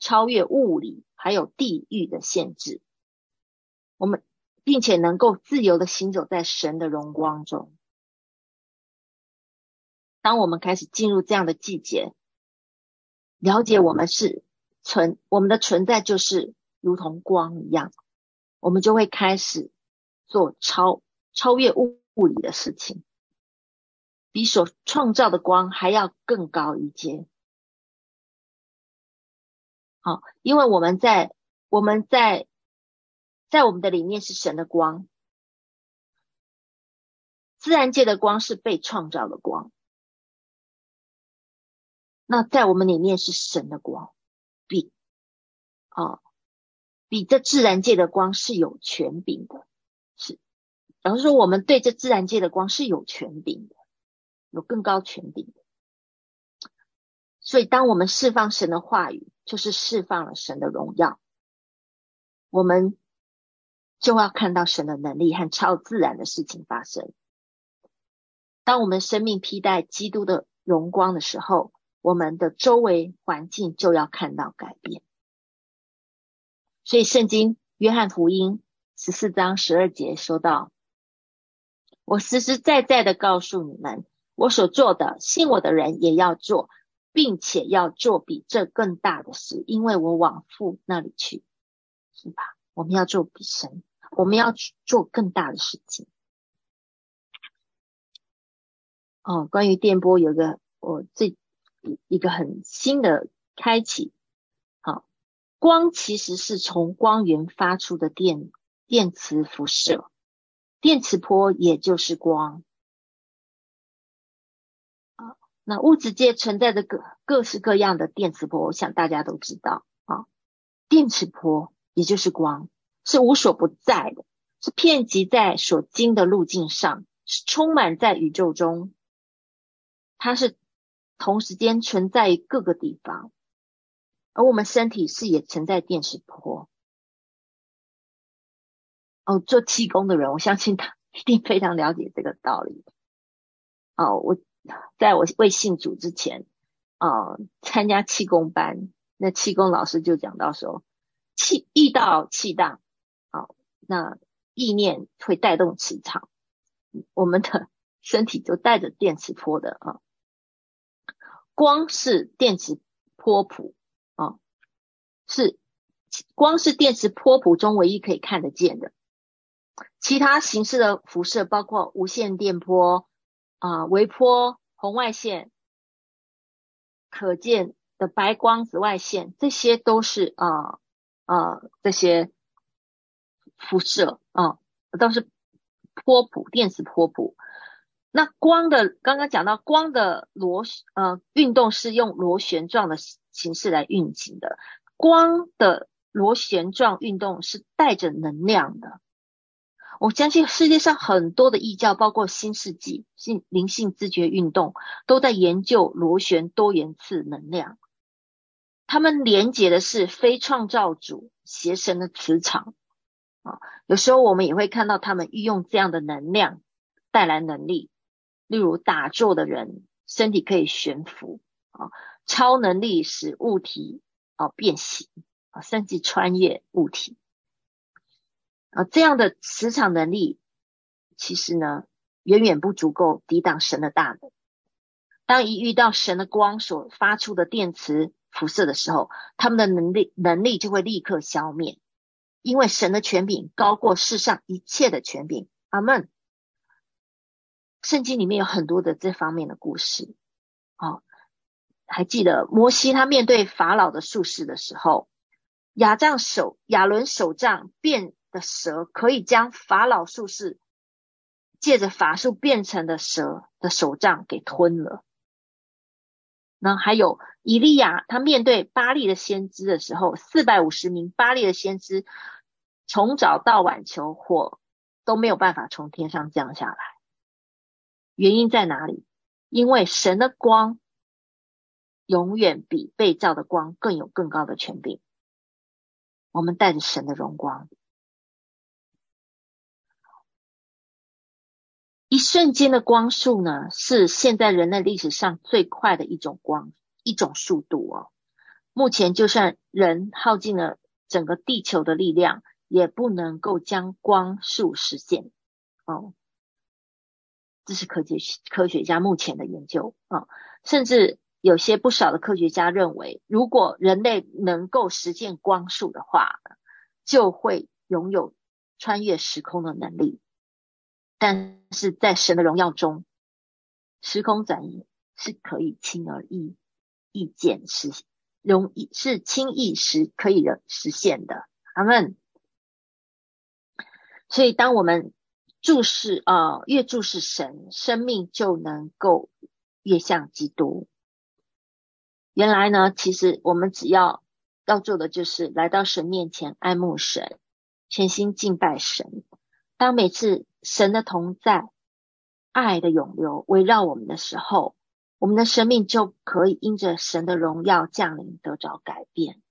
[SPEAKER 1] 超越物理还有地域的限制，我们并且能够自由的行走在神的荣光中。当我们开始进入这样的季节，了解我们是存，我们的存在就是如同光一样，我们就会开始做超超越物。物理的事情，比所创造的光还要更高一阶。好，因为我们在我们在在我们的里面是神的光，自然界的光是被创造的光，那在我们里面是神的光，比啊比这自然界的光是有权柄的，是。然后说，我们对这自然界的光是有权柄的，有更高权柄的。所以，当我们释放神的话语，就是释放了神的荣耀，我们就要看到神的能力和超自然的事情发生。当我们生命披戴基督的荣光的时候，我们的周围环境就要看到改变。所以，圣经约翰福音十四章十二节说到。我实实在在的告诉你们，我所做的，信我的人也要做，并且要做比这更大的事，因为我往父那里去，是吧？我们要做比神，我们要做更大的事情。哦，关于电波有个我这一个很新的开启，好、哦，光其实是从光源发出的电电磁辐射。电磁波也就是光啊，那物质界存在的各各式各样的电磁波，我想大家都知道啊。电磁波也就是光，是无所不在的，是遍及在所经的路径上，是充满在宇宙中。它是同时间存在于各个地方，而我们身体是也存在电磁波。哦，做气功的人，我相信他 (laughs) 一定非常了解这个道理。哦，我在我未信主之前，啊、呃，参加气功班，那气功老师就讲到说，气意到气荡，那意念会带动磁场，我们的 (laughs) 身体就带着电磁波的啊。光是电磁波谱啊，是光是电磁波谱中唯一可以看得见的。其他形式的辐射包括无线电波啊、微波、红外线、可见的白光、紫外线，这些都是啊啊、这些辐射啊、都是波谱、电磁波谱。那光的刚刚讲到光的螺呃运动是用螺旋状的形式来运行的，光的螺旋状运动是带着能量的。我相信世界上很多的异教，包括新世纪性灵性知觉运动，都在研究螺旋多元次能量。他们连接的是非创造主邪神的磁场啊。有时候我们也会看到他们运用这样的能量带来能力，例如打坐的人身体可以悬浮啊，超能力使物体啊变形啊，甚至穿越物体。啊，这样的磁场能力，其实呢，远远不足够抵挡神的大能。当一遇到神的光所发出的电磁辐射的时候，他们的能力能力就会立刻消灭，因为神的权柄高过世上一切的权柄。阿门。圣经里面有很多的这方面的故事。啊，还记得摩西他面对法老的术士的时候，亚杖手亚伦手杖变。的蛇可以将法老术士借着法术变成的蛇的手杖给吞了。那还有以利亚，他面对巴力的先知的时候，四百五十名巴力的先知，从早到晚求火都没有办法从天上降下来。原因在哪里？因为神的光永远比被照的光更有更高的权柄。我们带着神的荣光，一瞬间的光速呢，是现在人类历史上最快的一种光，一种速度哦。目前就算人耗尽了整个地球的力量，也不能够将光速实现哦。这是科学科学家目前的研究啊、甚至。有些不少的科学家认为，如果人类能够实现光速的话，就会拥有穿越时空的能力。但是在神的荣耀中，时空转移是可以轻而易易见实容易是轻易实可以的实现的。阿门。所以，当我们注视啊、越注视神，生命就能够越像基督。原来呢，其实我们只要要做的就是来到神面前爱慕神，全心敬拜神。当每次神的同在、爱的涌流围绕我们的时候，我们的生命就可以因着神的荣耀降临得着改变。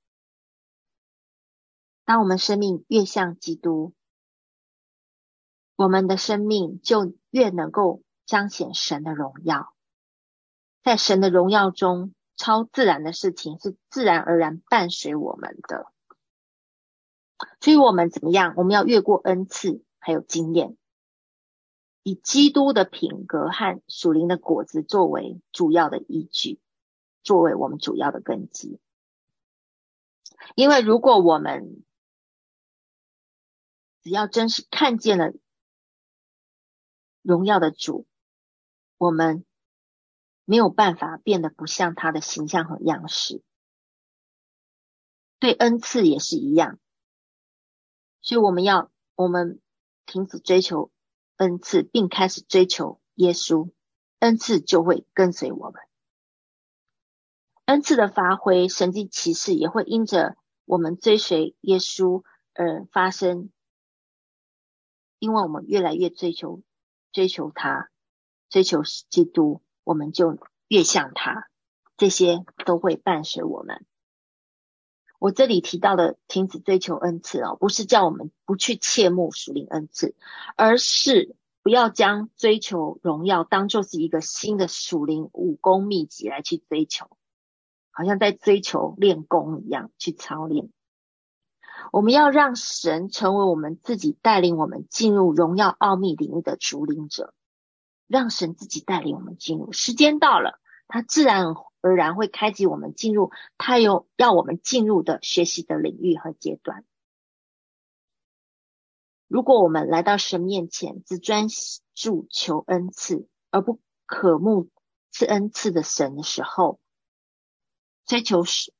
[SPEAKER 1] 当我们生命越像基督，我们的生命就越能够彰显神的荣耀，在神的荣耀中。超自然的事情是自然而然伴随我们的，所以我们怎么样？我们要越过恩赐，还有经验，以基督的品格和属灵的果子作为主要的依据，作为我们主要的根基。因为如果我们只要真是看见了荣耀的主，我们。没有办法变得不像他的形象和样式，对恩赐也是一样，所以我们要我们停止追求恩赐，并开始追求耶稣，恩赐就会跟随我们。恩赐的发挥，神迹奇事也会因着我们追随耶稣而发生，因为我们越来越追求追求他，追求基督。我们就越像他，这些都会伴随我们。我这里提到的停止追求恩赐哦，不是叫我们不去切慕属灵恩赐，而是不要将追求荣耀当做是一个新的属灵武功秘籍来去追求，好像在追求练功一样去操练。我们要让神成为我们自己带领我们进入荣耀奥秘领域的主领者。让神自己带领我们进入，时间到了，他自然而然会开启我们进入他有要我们进入的学习的领域和阶段。如果我们来到神面前，只专注求恩赐，而不渴慕赐恩赐的神的时候，追求是，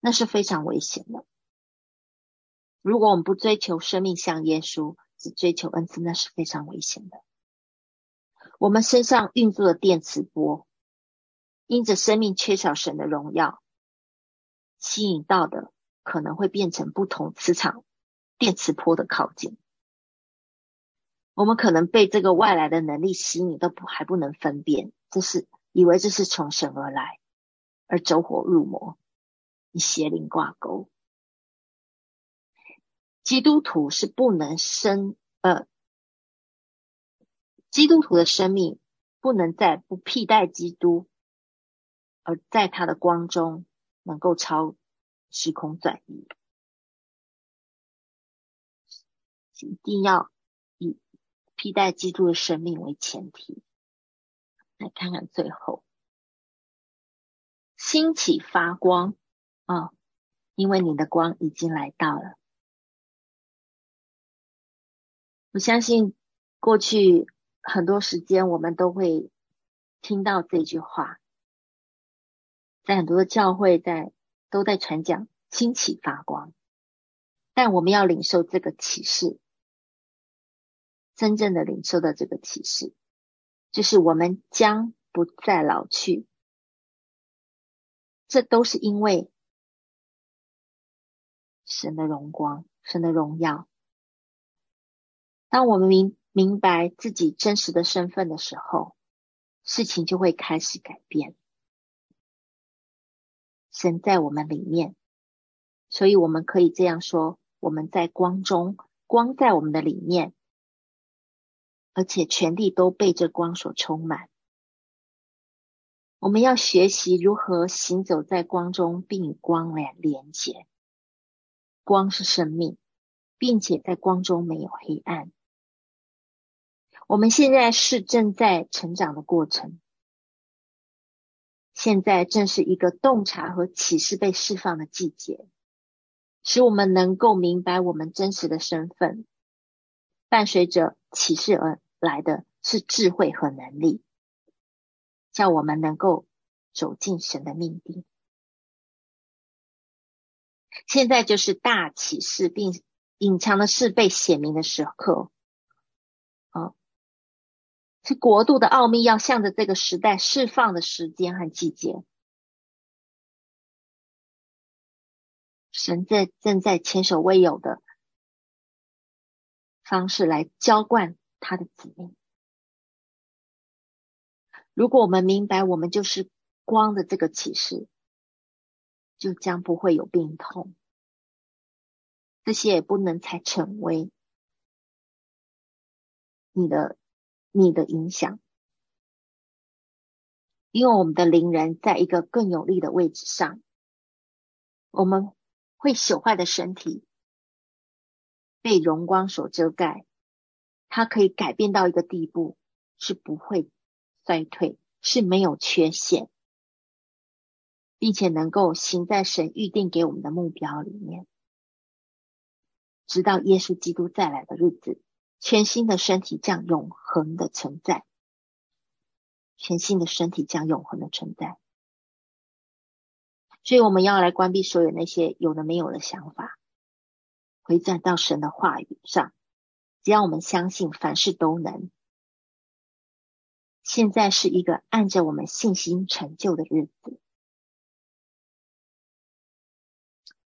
[SPEAKER 1] 那是非常危险的。如果我们不追求生命像耶稣，只追求恩赐，那是非常危险的。我们身上运作的电磁波，因着生命缺少神的荣耀，吸引到的可能会变成不同磁场电磁波的靠近。我们可能被这个外来的能力吸引，都不还不能分辨，这是以为这是从神而来，而走火入魔，与邪灵挂钩。基督徒是不能生呃。基督徒的生命不能在不替代基督，而在他的光中能够超时空转移，一定要以替代基督的生命为前提。来看看最后，兴起发光啊、因为你的光已经来到了，我相信过去。很多时间我们都会听到这句话，在很多的教会在都在传讲兴起发光，但我们要领受这个启示，真正的领受的这个启示，就是我们将不再老去。这都是因为神的荣光、神的荣耀。当我们明明白自己真实的身份的时候，事情就会开始改变。神在我们里面，所以我们可以这样说：我们在光中，光在我们的里面，而且全地都被这光所充满。我们要学习如何行走在光中，并与光来连接。光是生命，并且在光中没有黑暗。我们现在是正在成长的过程，现在正是一个洞察和启示被释放的季节，使我们能够明白我们真实的身份。伴随着启示而来的是智慧和能力，叫我们能够走进神的命定。现在就是大启示并隐藏的事被显明的时刻。是国度的奥秘要向着这个时代释放的时间和季节。神在正在前所未有的方式来浇灌他的子民。如果我们明白我们就是光的这个启示，就将不会有病痛，这些也不能才成为你的。你的影响，因为我们的灵人在一个更有利的位置上，我们会朽坏的身体被荣光所遮盖，它可以改变到一个地步，是不会衰退，是没有缺陷，并且能够行在神预定给我们的目标里面，直到耶稣基督再来的日子。全新的身体将永恒的存在，全新的身体将永恒的存在。所以我们要来关闭所有那些有的没有的想法，回转到神的话语上。只要我们相信，凡事都能。现在是一个按着我们信心成就的日子。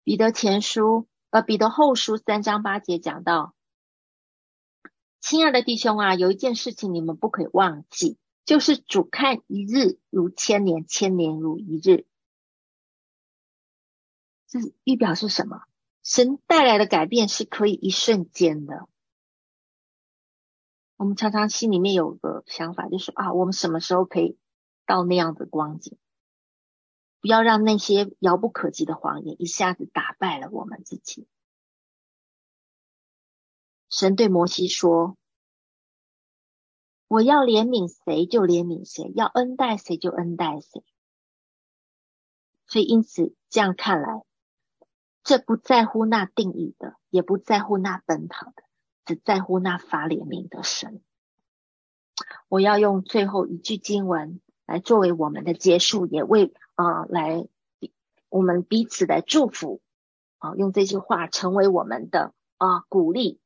[SPEAKER 1] 彼得前书，呃，彼得后书三章八节讲到。亲爱的弟兄啊，有一件事情你们不可以忘记，就是主看一日如千年，千年如一日。这预表是什么？神带来的改变是可以一瞬间的。我们常常心里面有个想法，就是啊，我们什么时候可以到那样的光景？不要让那些遥不可及的谎言一下子打败了我们自己。神对摩西说：“我要怜悯谁就怜悯谁，要恩待谁就恩待谁。”所以，因此这样看来，这不在乎那定义的，也不在乎那奔跑的，只在乎那发怜悯的神。我要用最后一句经文来作为我们的结束，也为啊、来我们彼此的祝福啊，用这句话成为我们的啊、鼓励。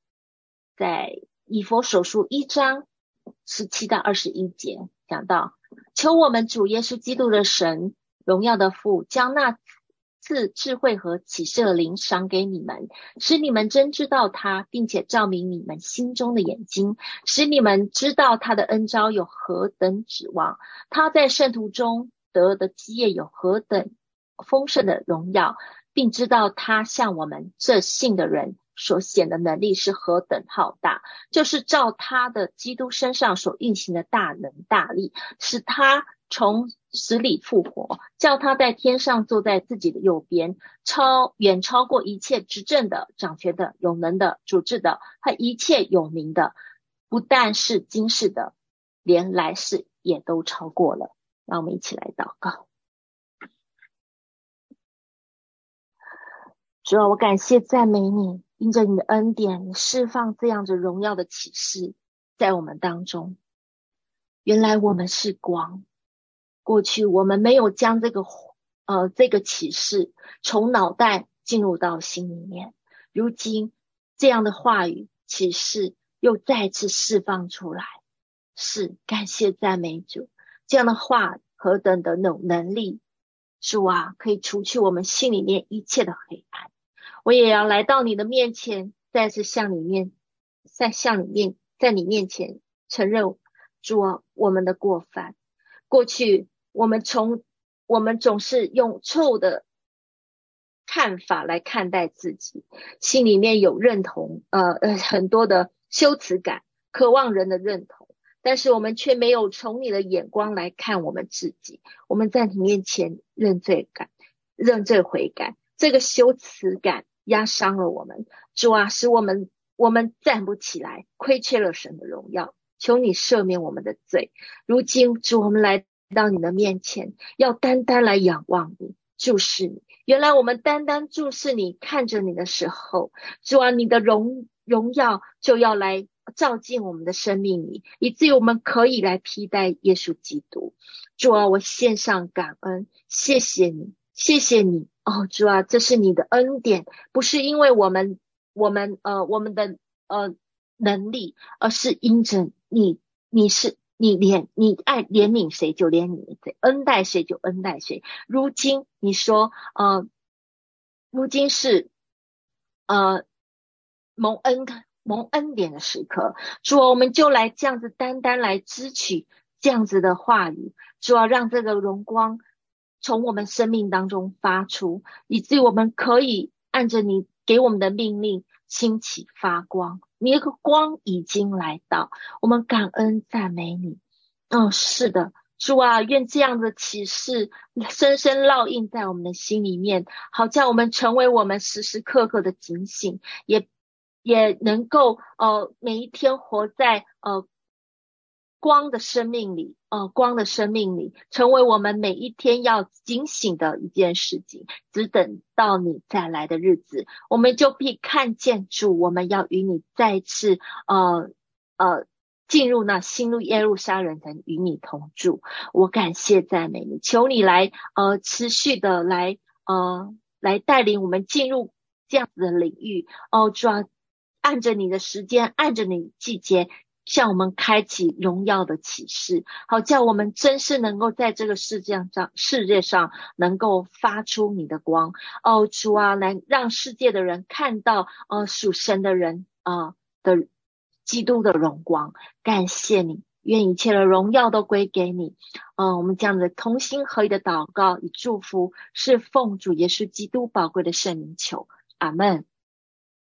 [SPEAKER 1] 在以佛手书一章十七到二十一节讲到，求我们主耶稣基督的神，荣耀的父，将那赐智慧和启示的灵赏给你们，使你们真知道他，并且照明你们心中的眼睛，使你们知道他的恩召有何等指望，他在圣徒中得的基业有何等丰盛的荣耀，并知道他向我们这信的人。所显的能力是何等浩大，就是照他的基督身上所运行的大能大力，使他从死里复活，叫他在天上坐在自己的右边，超远超过一切执政的、掌权的、有能的、主治的和一切有名的，不但是今世的，连来世也都超过了。让我们一起来祷告。主啊，我感谢赞美你。因着你的恩典，你释放这样子荣耀的启示在我们当中。原来我们是光，过去我们没有将这个呃这个启示从脑袋进入到心里面。如今这样的话语启示又再次释放出来。是，感谢赞美主，这样的话何等的有能力，主啊，可以除去我们心里面一切的黑暗。我也要来到你的面前，再次向你面，在向你面，在你面前承认，主啊，我们的过犯。过去我们从我们总是用错误的看法来看待自己，心里面有认同，呃呃，很多的羞耻感，渴望人的认同，但是我们却没有从你的眼光来看我们自己。我们在你面前认罪感，认罪悔改，这个羞耻感压伤了我们，主啊，使我们我们站不起来，亏缺了神的荣耀。求你赦免我们的罪。如今主，我们来到你的面前，要单单来仰望你。注视你，原来我们单单注视你，看着你的时候，主啊，你的荣荣耀就要来照进我们的生命里，以至于我们可以来披戴耶稣基督。主啊，我献上感恩，谢谢你，谢谢你哦，主啊，这是你的恩典，不是因为我们我们呃我们的呃能力，而是因着你，你是。你怜你爱怜悯谁就怜悯谁，恩待谁就恩待谁。如今你说，呃，如今是呃蒙恩蒙恩典的时刻，主啊，我们就来这样子单单来支取这样子的话语，主要让这个荣光从我们生命当中发出，以至于我们可以按着你给我们的命令兴起发光。你那个光已经来到，我们感恩赞美你。嗯，是的，主啊，愿这样的启示深深烙印在我们的心里面，好叫我们成为我们时时刻刻的警醒，也也能够呃每一天活在呃光的生命里，呃光的生命里，成为我们每一天要警醒的一件事情。只等到你再来的日子，我们就必看见主，我们要与你再次呃呃进入那新路耶路撒冷城，与你同住。我感谢赞美你，求你来呃持续的来呃来带领我们进入这样子的领域。哦，主，按着你的时间，按着你季节。向我们开启荣耀的启示，好叫我们真是能够在这个世界上，世界上能够发出你的光。哦，主啊，来让世界的人看到，呃，属神的人啊、的基督的荣光。感谢你，愿一切的荣耀都归给你。嗯、我们这样的同心合意的祷告与祝福，是奉主耶稣基督宝贵的圣名求，阿门。